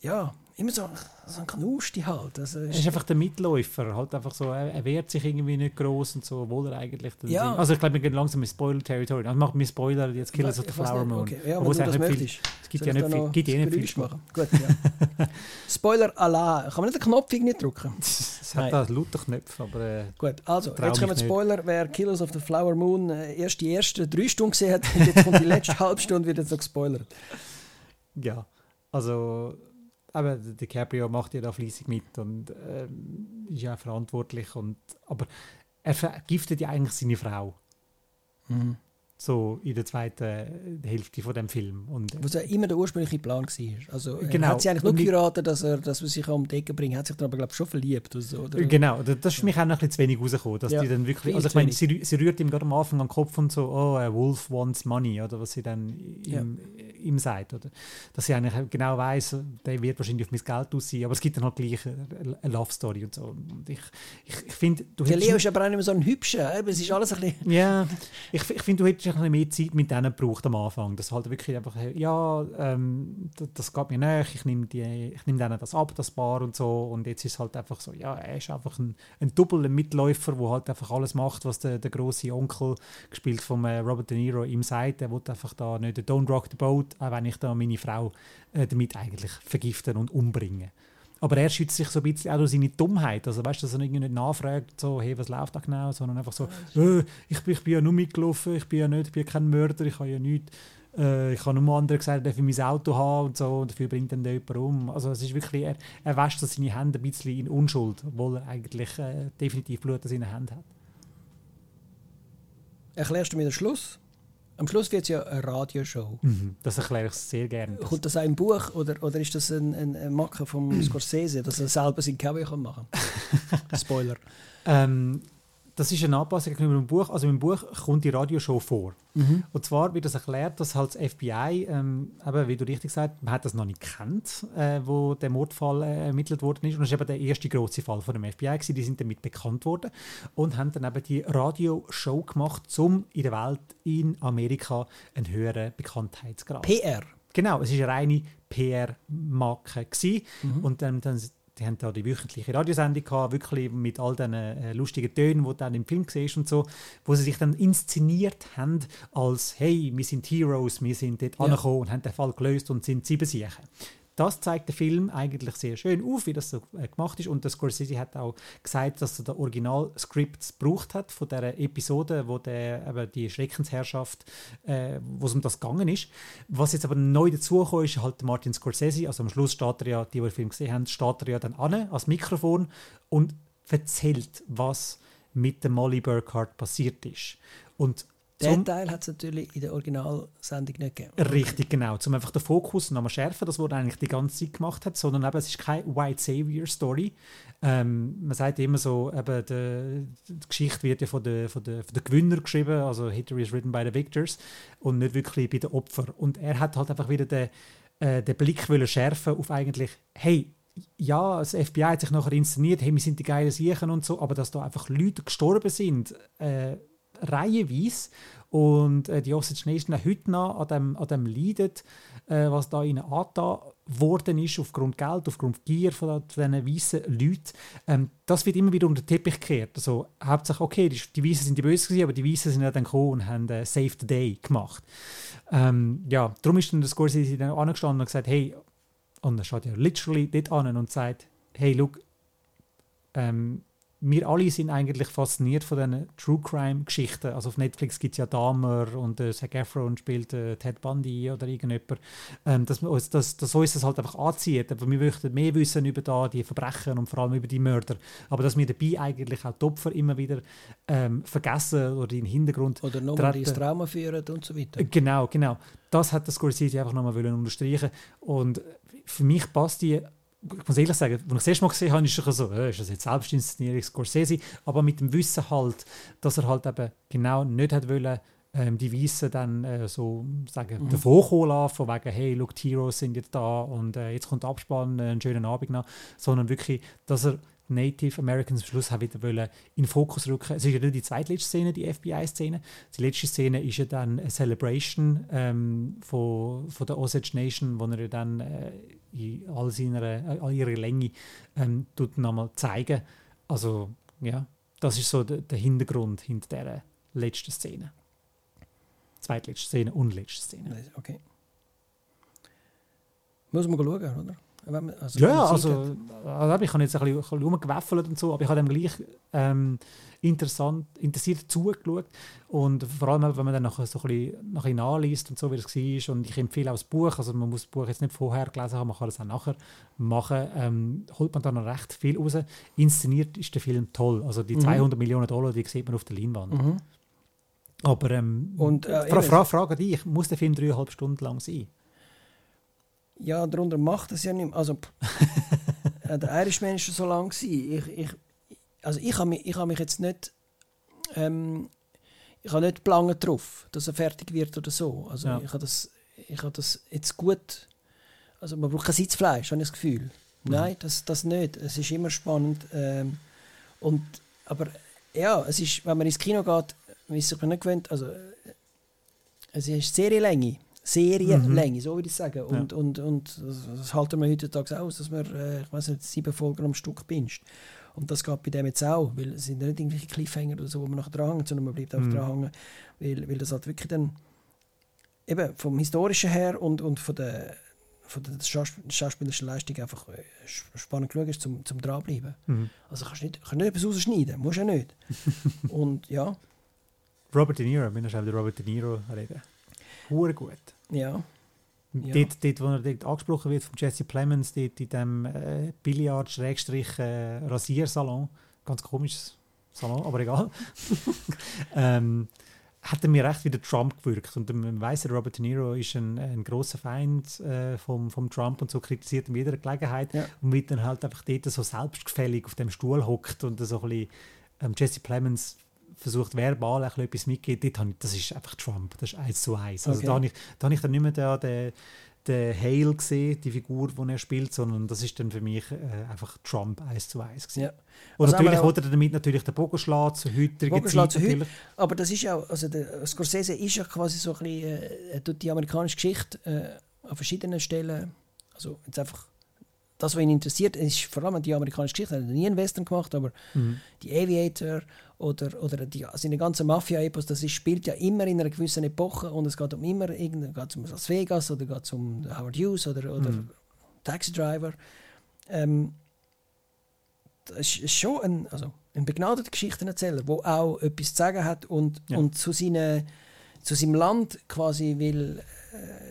ja, immer so, so ein Knusti halt. Also er ist einfach der Mitläufer, halt einfach so, er, wehrt sich irgendwie nicht groß und so, obwohl er eigentlich... Ja. Also ich glaube, wir gehen langsam in Spoiler-Territory. Also macht mir Spoiler jetzt Killers of the Flower Moon. Okay. Ja, aber das möchtest. Es gibt ja nicht viel, gibt ja nicht viel machen. Gut, ja. Spoiler Allah. Kann man nicht den Knopf irgendwie drücken? [laughs] es hat da lauter Knöpfe, aber... Äh, Gut, also, jetzt kommen Spoiler. Wer Killers of the Flower Moon äh, erst die ersten drei Stunden gesehen hat, und jetzt kommt die letzte [laughs] halbe Stunde, wird jetzt noch gespoilert. Ja, also aber DiCaprio macht ja da fließig mit und ähm, ist ja verantwortlich. Und, aber er vergiftet ja eigentlich seine Frau. Mhm so in der zweiten Hälfte von dem Film. Und, Was ja immer der ursprüngliche Plan war. Also, genau. hat sie eigentlich nur geheiratet, dass er, dass er sich um die Ecke bringt, hat sich dann aber glaube schon verliebt. So, oder? Genau, das ist für mich auch noch ein bisschen zu wenig rausgekommen, dass ja. die dann wirklich, also ich meine, sie, sie, rührt ihm gerade am Anfang an den Kopf und so, oh, a wolf wants money, oder was sie dann ja. Ihm sagt, oder? Dass sie eigentlich genau weiß, der wird wahrscheinlich auf mein Geld aussehen, aber es gibt dann halt gleich eine Love Story und so. Und ich, ich, ich finde, Der Leo ist aber auch nicht mehr so ein hübscher, es ist alles ein bisschen... Ja, ich, ich finde, du hättest ein mehr Zeit mit denen gebraucht am Anfang. Das halt wirklich einfach, ja, ähm, das, das geht mir nicht, ich nehme nehm denen das ab, das Paar und so. Und jetzt ist es halt einfach so, ja, er ist einfach ein, ein Double, Mitläufer, der halt einfach alles macht, was der, der große Onkel, gespielt von äh, Robert De Niro, ihm sagt. Er will einfach da nicht «Don't rock the boat», auch wenn ich da meine Frau äh, damit eigentlich vergiften und umbringen. Aber er schützt sich so ein bisschen auch durch seine Dummheit. Also weißt du, dass er irgendwie nicht nachfragt, so, hey, was läuft da genau, sondern einfach so, äh, ich, bin, ich bin ja nur mitgelaufen, ich bin ja nicht, ich bin kein Mörder, ich habe ja nichts. Äh, ich habe nur anderen gesagt, dass ich mein Auto haben und so, und dafür bringt dann jemand um. Also es ist wirklich, er, er wäscht so seine Hände ein bisschen in Unschuld, obwohl er eigentlich äh, definitiv Blut in seinen Händen hat. Erklärst du mir den Schluss? Am Schluss wird es ja eine Radioshow. Mhm, das erkläre ich sehr gerne. Kommt das auch im Buch oder, oder ist das ein, ein, ein Macke vom [clears throat] Scorsese, dass er selber sein Cowboy machen kann? [laughs] Spoiler. ähm, das ist eine Anpassung gegenüber dem Buch. Also im Buch kommt die Radioshow vor. Mhm. Und zwar wird das erklärt, dass halt das FBI, ähm, eben, wie du richtig sagst, man hat das noch nicht kennt, äh, wo der Mordfall äh, ermittelt worden ist. Und das ist eben der erste große Fall von dem FBI gewesen. Die sind damit bekannt worden und haben dann eben die Radioshow gemacht, um in der Welt in Amerika einen höheren Bekanntheitsgrad. PR. Genau, es ist eine reine PR-Marke mhm. und ähm, dann die haben da die wöchentliche Radiosendung gehabt, wirklich mit all diesen äh, lustigen Tönen, die du dann im Film siehst und so, wo sie sich dann inszeniert haben als «Hey, wir sind Heroes, wir sind dort ja. angekommen und haben den Fall gelöst und sind sieben Siechen». Das zeigt der Film eigentlich sehr schön auf, wie das so äh, gemacht ist. Und der Scorsese hat auch gesagt, dass er das Original-Skript gebraucht hat von der Episode, wo der, eben die Schreckensherrschaft, äh, wo es um das gegangen ist. Was jetzt aber neu dazugekommen ist, halt Martin Scorsese. Also am Schluss steht er ja, die, die den Film gesehen haben, steht er ja dann an, als Mikrofon und erzählt, was mit dem Molly Burkhardt passiert ist. Und Den Teil hat es natürlich in der Originalsendung nicht gegeben. Richtig, genau. Um einfach den Fokus nochmal schärfen, das, er eigentlich die ganze Zeit gemacht hat, sondern eben, es ist keine White Savior Story. Ähm, man sagt immer so, eben, die, die Geschichte wird ja von den von der, von der Gewinner geschrieben, also History is written by the victors und nicht wirklich bei den Opfern. Und er hat halt einfach wieder den, äh, den Blick wollen schärfen auf eigentlich, hey, ja, das FBI hat sich nachher inszeniert, hey, wir sind die geilen Siechen und so, aber dass da einfach Leute gestorben sind, äh, reihenweise und äh, die Osage Nation heute noch an dem, an dem leidet, äh, was da ihnen angetan worden ist, aufgrund Geld, aufgrund Gier von, von diesen weißen Leuten. Ähm, das wird immer wieder unter den Teppich gekehrt. Also hauptsächlich, okay, die, die Weißen sind die Bösen gewesen, aber die Weißen sind ja dann gekommen und haben äh, Save the Day gemacht. Ähm, ja, darum ist dann der Scorsese dann angestanden und gesagt, hey, und er schaut ja literally dort an und sagt, hey, look, ähm, wir alle sind eigentlich fasziniert von diesen True Crime Geschichten. Also auf Netflix gibt es ja Dahmer und äh, Zac Efron spielt äh, Ted Bundy oder irgendjemand. Ähm, dass, uns, dass, dass uns das halt einfach anzieht. Aber wir möchten mehr wissen über da die Verbrechen und vor allem über die Mörder. Aber dass wir dabei eigentlich auch die Opfer immer wieder ähm, vergessen oder in den Hintergrund Oder nochmal ins Trauma führen und so weiter. Genau, genau. Das hat das Scorsese einfach nochmal unterstreichen Und für mich passt die ich muss ehrlich sagen, als ich das erste Mal gesehen habe, ist es so, äh, ist das jetzt Selbstinszenierung Scorsese, aber mit dem Wissen halt, dass er halt eben genau nicht hat wollen, ähm, die Weißen dann äh, so sagen, mhm. davor lassen, von wegen, hey, look, die Heroes sind jetzt da und äh, jetzt kommt der Abspann, äh, einen schönen Abend noch, sondern wirklich, dass er Native Americans am Schluss wieder wollen in den Fokus rücken. Es ist ja nicht die zweitletzte Szene, die FBI-Szene. Die letzte Szene ist ja dann eine Celebration ähm, von, von der Osage Nation, wo er ja dann äh, in all, seiner, äh, all ihrer Länge ähm, nochmal zeigen. Also ja, das ist so der, der Hintergrund hinter dieser letzten Szene. Zweitletzte Szene und letzte Szene. Okay. Muss man schauen, oder? Also ja, also, also, ich habe jetzt ein bisschen, ein bisschen rumgewaffelt und so, aber ich habe dem gleich ähm, interessant, interessiert zugeschaut und vor allem, wenn man dann nachher so ein bisschen, nachher nachliest und so, wie es war und ich empfehle auch das Buch, also man muss das Buch jetzt nicht vorher gelesen haben, man kann das auch nachher machen, ähm, holt man da noch recht viel raus. Inszeniert ist der Film toll, also die mhm. 200 Millionen Dollar, die sieht man auf der Leinwand. Mhm. Aber ähm, und, äh, Fra Fra Frage dich, muss der Film dreieinhalb Stunden lang sein? Ja, darunter macht es ja nicht mehr. Also, [laughs] äh, der Irishman war schon so lang. Ich, ich, also ich habe mich, hab mich jetzt nicht... Ähm, ich habe nicht lange drauf, dass er fertig wird oder so. Also ja. ich habe das, ich habe das jetzt gut... Also man braucht kein Sitzfleisch, habe ich das Gefühl. Mhm. Nein, das, das nicht. Es ist immer spannend. Ähm, und, aber ja, es ist, wenn man ins Kino geht, wie es sich nicht gewöhnt, also es ist Serienlänge. Serienlänge, mhm. so würde ich sagen. Und, ja. und, und das halten wir heutzutage aus, dass man, äh, ich weiß nicht, sieben Folgen am Stück binscht. Und das geht bei dem jetzt auch, weil es sind nicht irgendwelche Cliffhanger oder so, wo man nachher dranhängt, sondern man bleibt einfach mhm. dranhängen, weil, weil das halt wirklich dann eben vom Historischen her und, und von der von der schauspielerischen Leistung einfach äh, spannend geschaut ist, zum, zum dranbleiben. Mhm. Also kannst du nicht, kannst nicht etwas rausschneiden, musst du ja nicht. [laughs] und ja. Robert De Niro, wir schon Robert De Niro reden. Hure gut. Ja. Ja. Dort, dort, wo er dort angesprochen wird von Jesse Plemons, dort in diesem äh, Billard-Rasiersalon, äh, ganz komisches Salon, aber egal, [laughs] ähm, hat er mir recht wie der Trump gewirkt. Und man weiss, Robert De Niro ist ein, ein großer Feind äh, vom, vom Trump und so kritisiert ihn jeder Gelegenheit ja. und wird dann halt einfach dort so selbstgefällig auf dem Stuhl hockt und so ein bisschen ähm, Jesse Plemons versucht verbal etwas mitzugeben, das ist einfach Trump, das ist eins zu eins. Also okay. da habe ich, da habe ich dann nicht mehr den, den, den Hale gesehen, die Figur, die er spielt, sondern das ist dann für mich äh, einfach Trump eins zu eins. Ja. Und also natürlich wollte er damit natürlich den Bogen schlagen zu heutigen Zeit. Zu heute, aber das ist ja, also der Scorsese ist ja quasi so ein bisschen, äh, tut die amerikanische Geschichte äh, an verschiedenen Stellen, also jetzt einfach das, was ihn interessiert, ist vor allem die amerikanische Geschichte. Er hat nie einen Western gemacht, aber mhm. die Aviator oder, oder die, seine ganze Mafia-Epos, das ist, spielt ja immer in einer gewissen Epoche und es geht um immer geht um Las Vegas oder geht um Howard Hughes oder, oder mhm. Taxi Driver. Ähm, das ist schon ein, also ein begnadeter Geschichtenerzähler, der auch etwas zu sagen hat und, ja. und zu, seine, zu seinem Land quasi will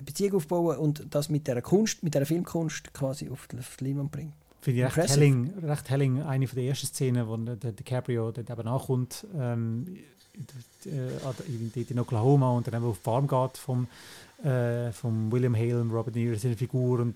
Beziehung aufbauen und das mit der Kunst, mit der Filmkunst quasi auf die, auf die Leinwand bringt. Finde ich recht helling, recht helling, eine von der ersten Szenen, wo der DiCaprio dort eben nachkommt, ähm, äh, in Oklahoma und dann auf die Farm geht vom, äh, vom William Hale und Robert Niro, seine Figur und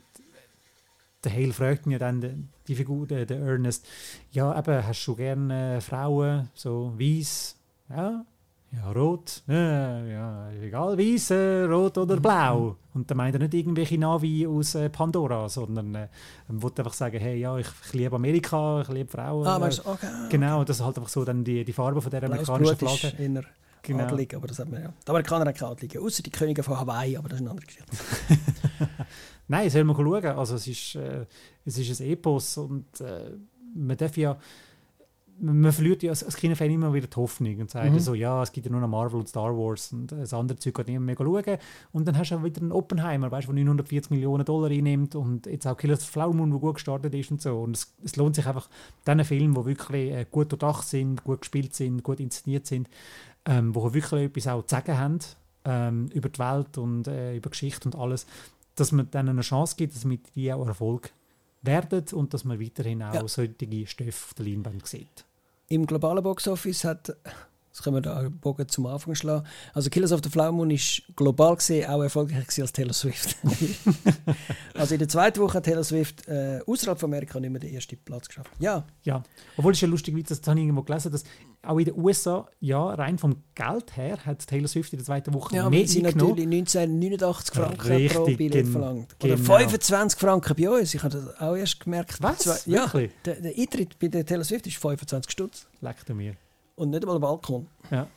der Hale fragt ihn ja dann, die Figur, der, der Ernest, ja, eben, hast du gerne Frauen, so weiß, ja, ja, rot, ja, ja egal, weiß, äh, rot oder mhm. blau. Und dann meint er nicht irgendwelche Navi aus äh, Pandora, sondern äh, er wollte einfach sagen, hey, ja, ich, ich liebe Amerika, ich liebe Frauen. Ah, weißt, okay, okay. Genau, das ist halt einfach so dann die, die Farbe von der amerikanischen Blaues Flagge. Inner genau. adelig, aber das hat man ja. Die Amerikaner haben keine Adlige, außer die Könige von Hawaii, aber das ist eine andere Geschichte. [laughs] Nein, soll man schauen. Also es ist, äh, es ist ein Epos und äh, man darf ja man verliert ja als, Kinofan immer wieder die Hoffnung und sagt mhm. so, ja, es gibt ja nur noch Marvel und Star Wars und das andere Zeug kann niemand mehr schauen. Und dann hast du auch wieder einen Oppenheimer, weißt, der 940 Millionen Dollar einnimmt und jetzt auch Killers Flower Moon, der gut gestartet ist und so. Und es, es lohnt sich einfach, diesen Filme, die wirklich äh, gut durchdacht sind, gut gespielt sind, gut inszeniert sind, ähm, wo wirklich etwas auch zu sagen haben ähm, über die Welt und äh, über Geschichte und alles, dass man denen eine Chance gibt, dass mit die auch Erfolg werden und dass man weiterhin auch ja. solche Stoffe auf der Leinwand sieht. Im globalen Boxoffice hat, das können wir da Bogen zum Anfang schlagen, also Killers of the Flower Moon ist global gesehen auch erfolgreicher als Taylor Swift. [laughs] also in der zweiten Woche hat Taylor Swift äh, außerhalb von Amerika nicht mehr den ersten Platz geschafft. Ja. Ja, obwohl es ja lustig ist, das habe ich irgendwo gelesen, dass auch in den USA, ja, rein vom Geld her, hat Taylor Swift in der zweiten Woche ja, mehr sie natürlich 1989 Franken Richtig, pro Billett verlangt. Oder genau. 25 Franken bei uns. Ich habe das auch erst gemerkt. Was? Zwei, ja, der, der, Eintritt bei der Taylor Swift ist 25 Stutz. Leckt mir. Und nicht einmal ein Balkon. Ja.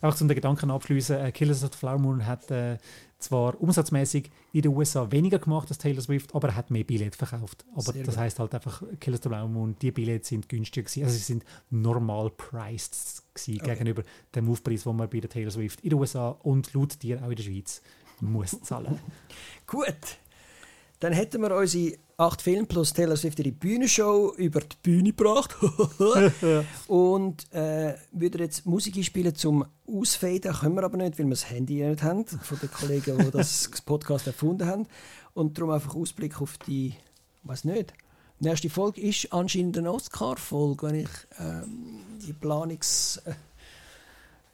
Einfach zum den Gedanken abschließen, äh, Killers of the Flower Moon hat äh, zwar umsatzmäßig in den USA weniger gemacht als Taylor Swift, aber er hat mehr Billette verkauft. Aber Sehr das gut. heißt halt einfach, Killers of the Flower Moon, die Billette sind günstiger gewesen. Also sie sind normal priced okay. gegenüber dem Aufpreis, den man bei der Taylor Swift in den USA und laut dir auch in der Schweiz muss zahlen. [laughs] Gut, dann hätten wir unsere acht Filme plus Taylor Swift ihre Bühnenshow über die Bühne gebracht. [laughs] [laughs] und äh, würden jetzt Musik spielen zum Ausfaden, können wir aber nicht, weil wir das Handy nicht haben, von den Kollegen, die das [laughs] Podcast erfunden haben. Und darum einfach Ausblick auf die, weiß nicht, die nächste Folge ist anscheinend eine Oscar-Folge, wenn ich ähm, die Planungs... Äh,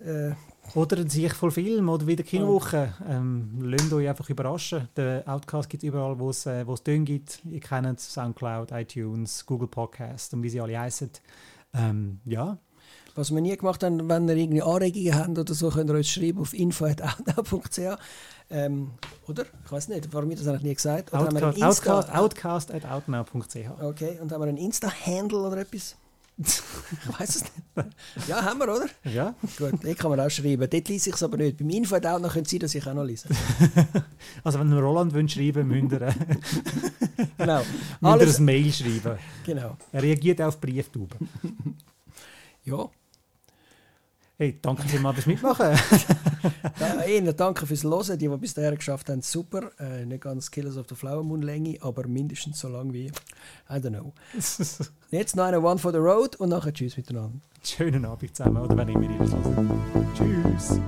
äh, oder ein sich voll Film oder wieder Kinowoche. Ähm, lasst euch einfach überraschen. Der Outcast gibt es überall, wo es äh, Töne gibt. Ihr kennt Soundcloud, iTunes, Google Podcast und wie sie alle heißen. Ähm, ja. Was wir nie gemacht haben, wenn ihr irgendwie Anregungen habt oder so, könnt ihr uns schreiben auf info.outnow.ch. Ähm, oder? Ich weiß nicht, warum wir das eigentlich nie gesagt oder Outcast, Insta Outcast, outcast Okay, und haben wir einen Insta-Handle oder etwas? [laughs] ich weiß es nicht. Ja, haben wir, oder? Ja. Gut, den kann man auch schreiben. Dort lese ich es aber nicht. Beim Info auch noch könnte sein, dass ich auch noch lese. [laughs] also wenn Roland schreiben, müsst ihr, äh, [laughs] genau. müsst ihr ein Mail schreiben. Genau. Er reagiert auf Brieftauben. ja. Hey, danke vielmals fürs Mitmachen. [laughs] ja, Ihnen danke fürs Hören. Die, die bis dahin geschafft haben, super. Äh, nicht ganz Killers of the Flower Moon Länge, aber mindestens so lang wie, I don't know. [laughs] Jetzt noch eine One for the Road und nachher Tschüss miteinander. Schönen Abend zusammen oder wenn immer ihr das hören. Tschüss.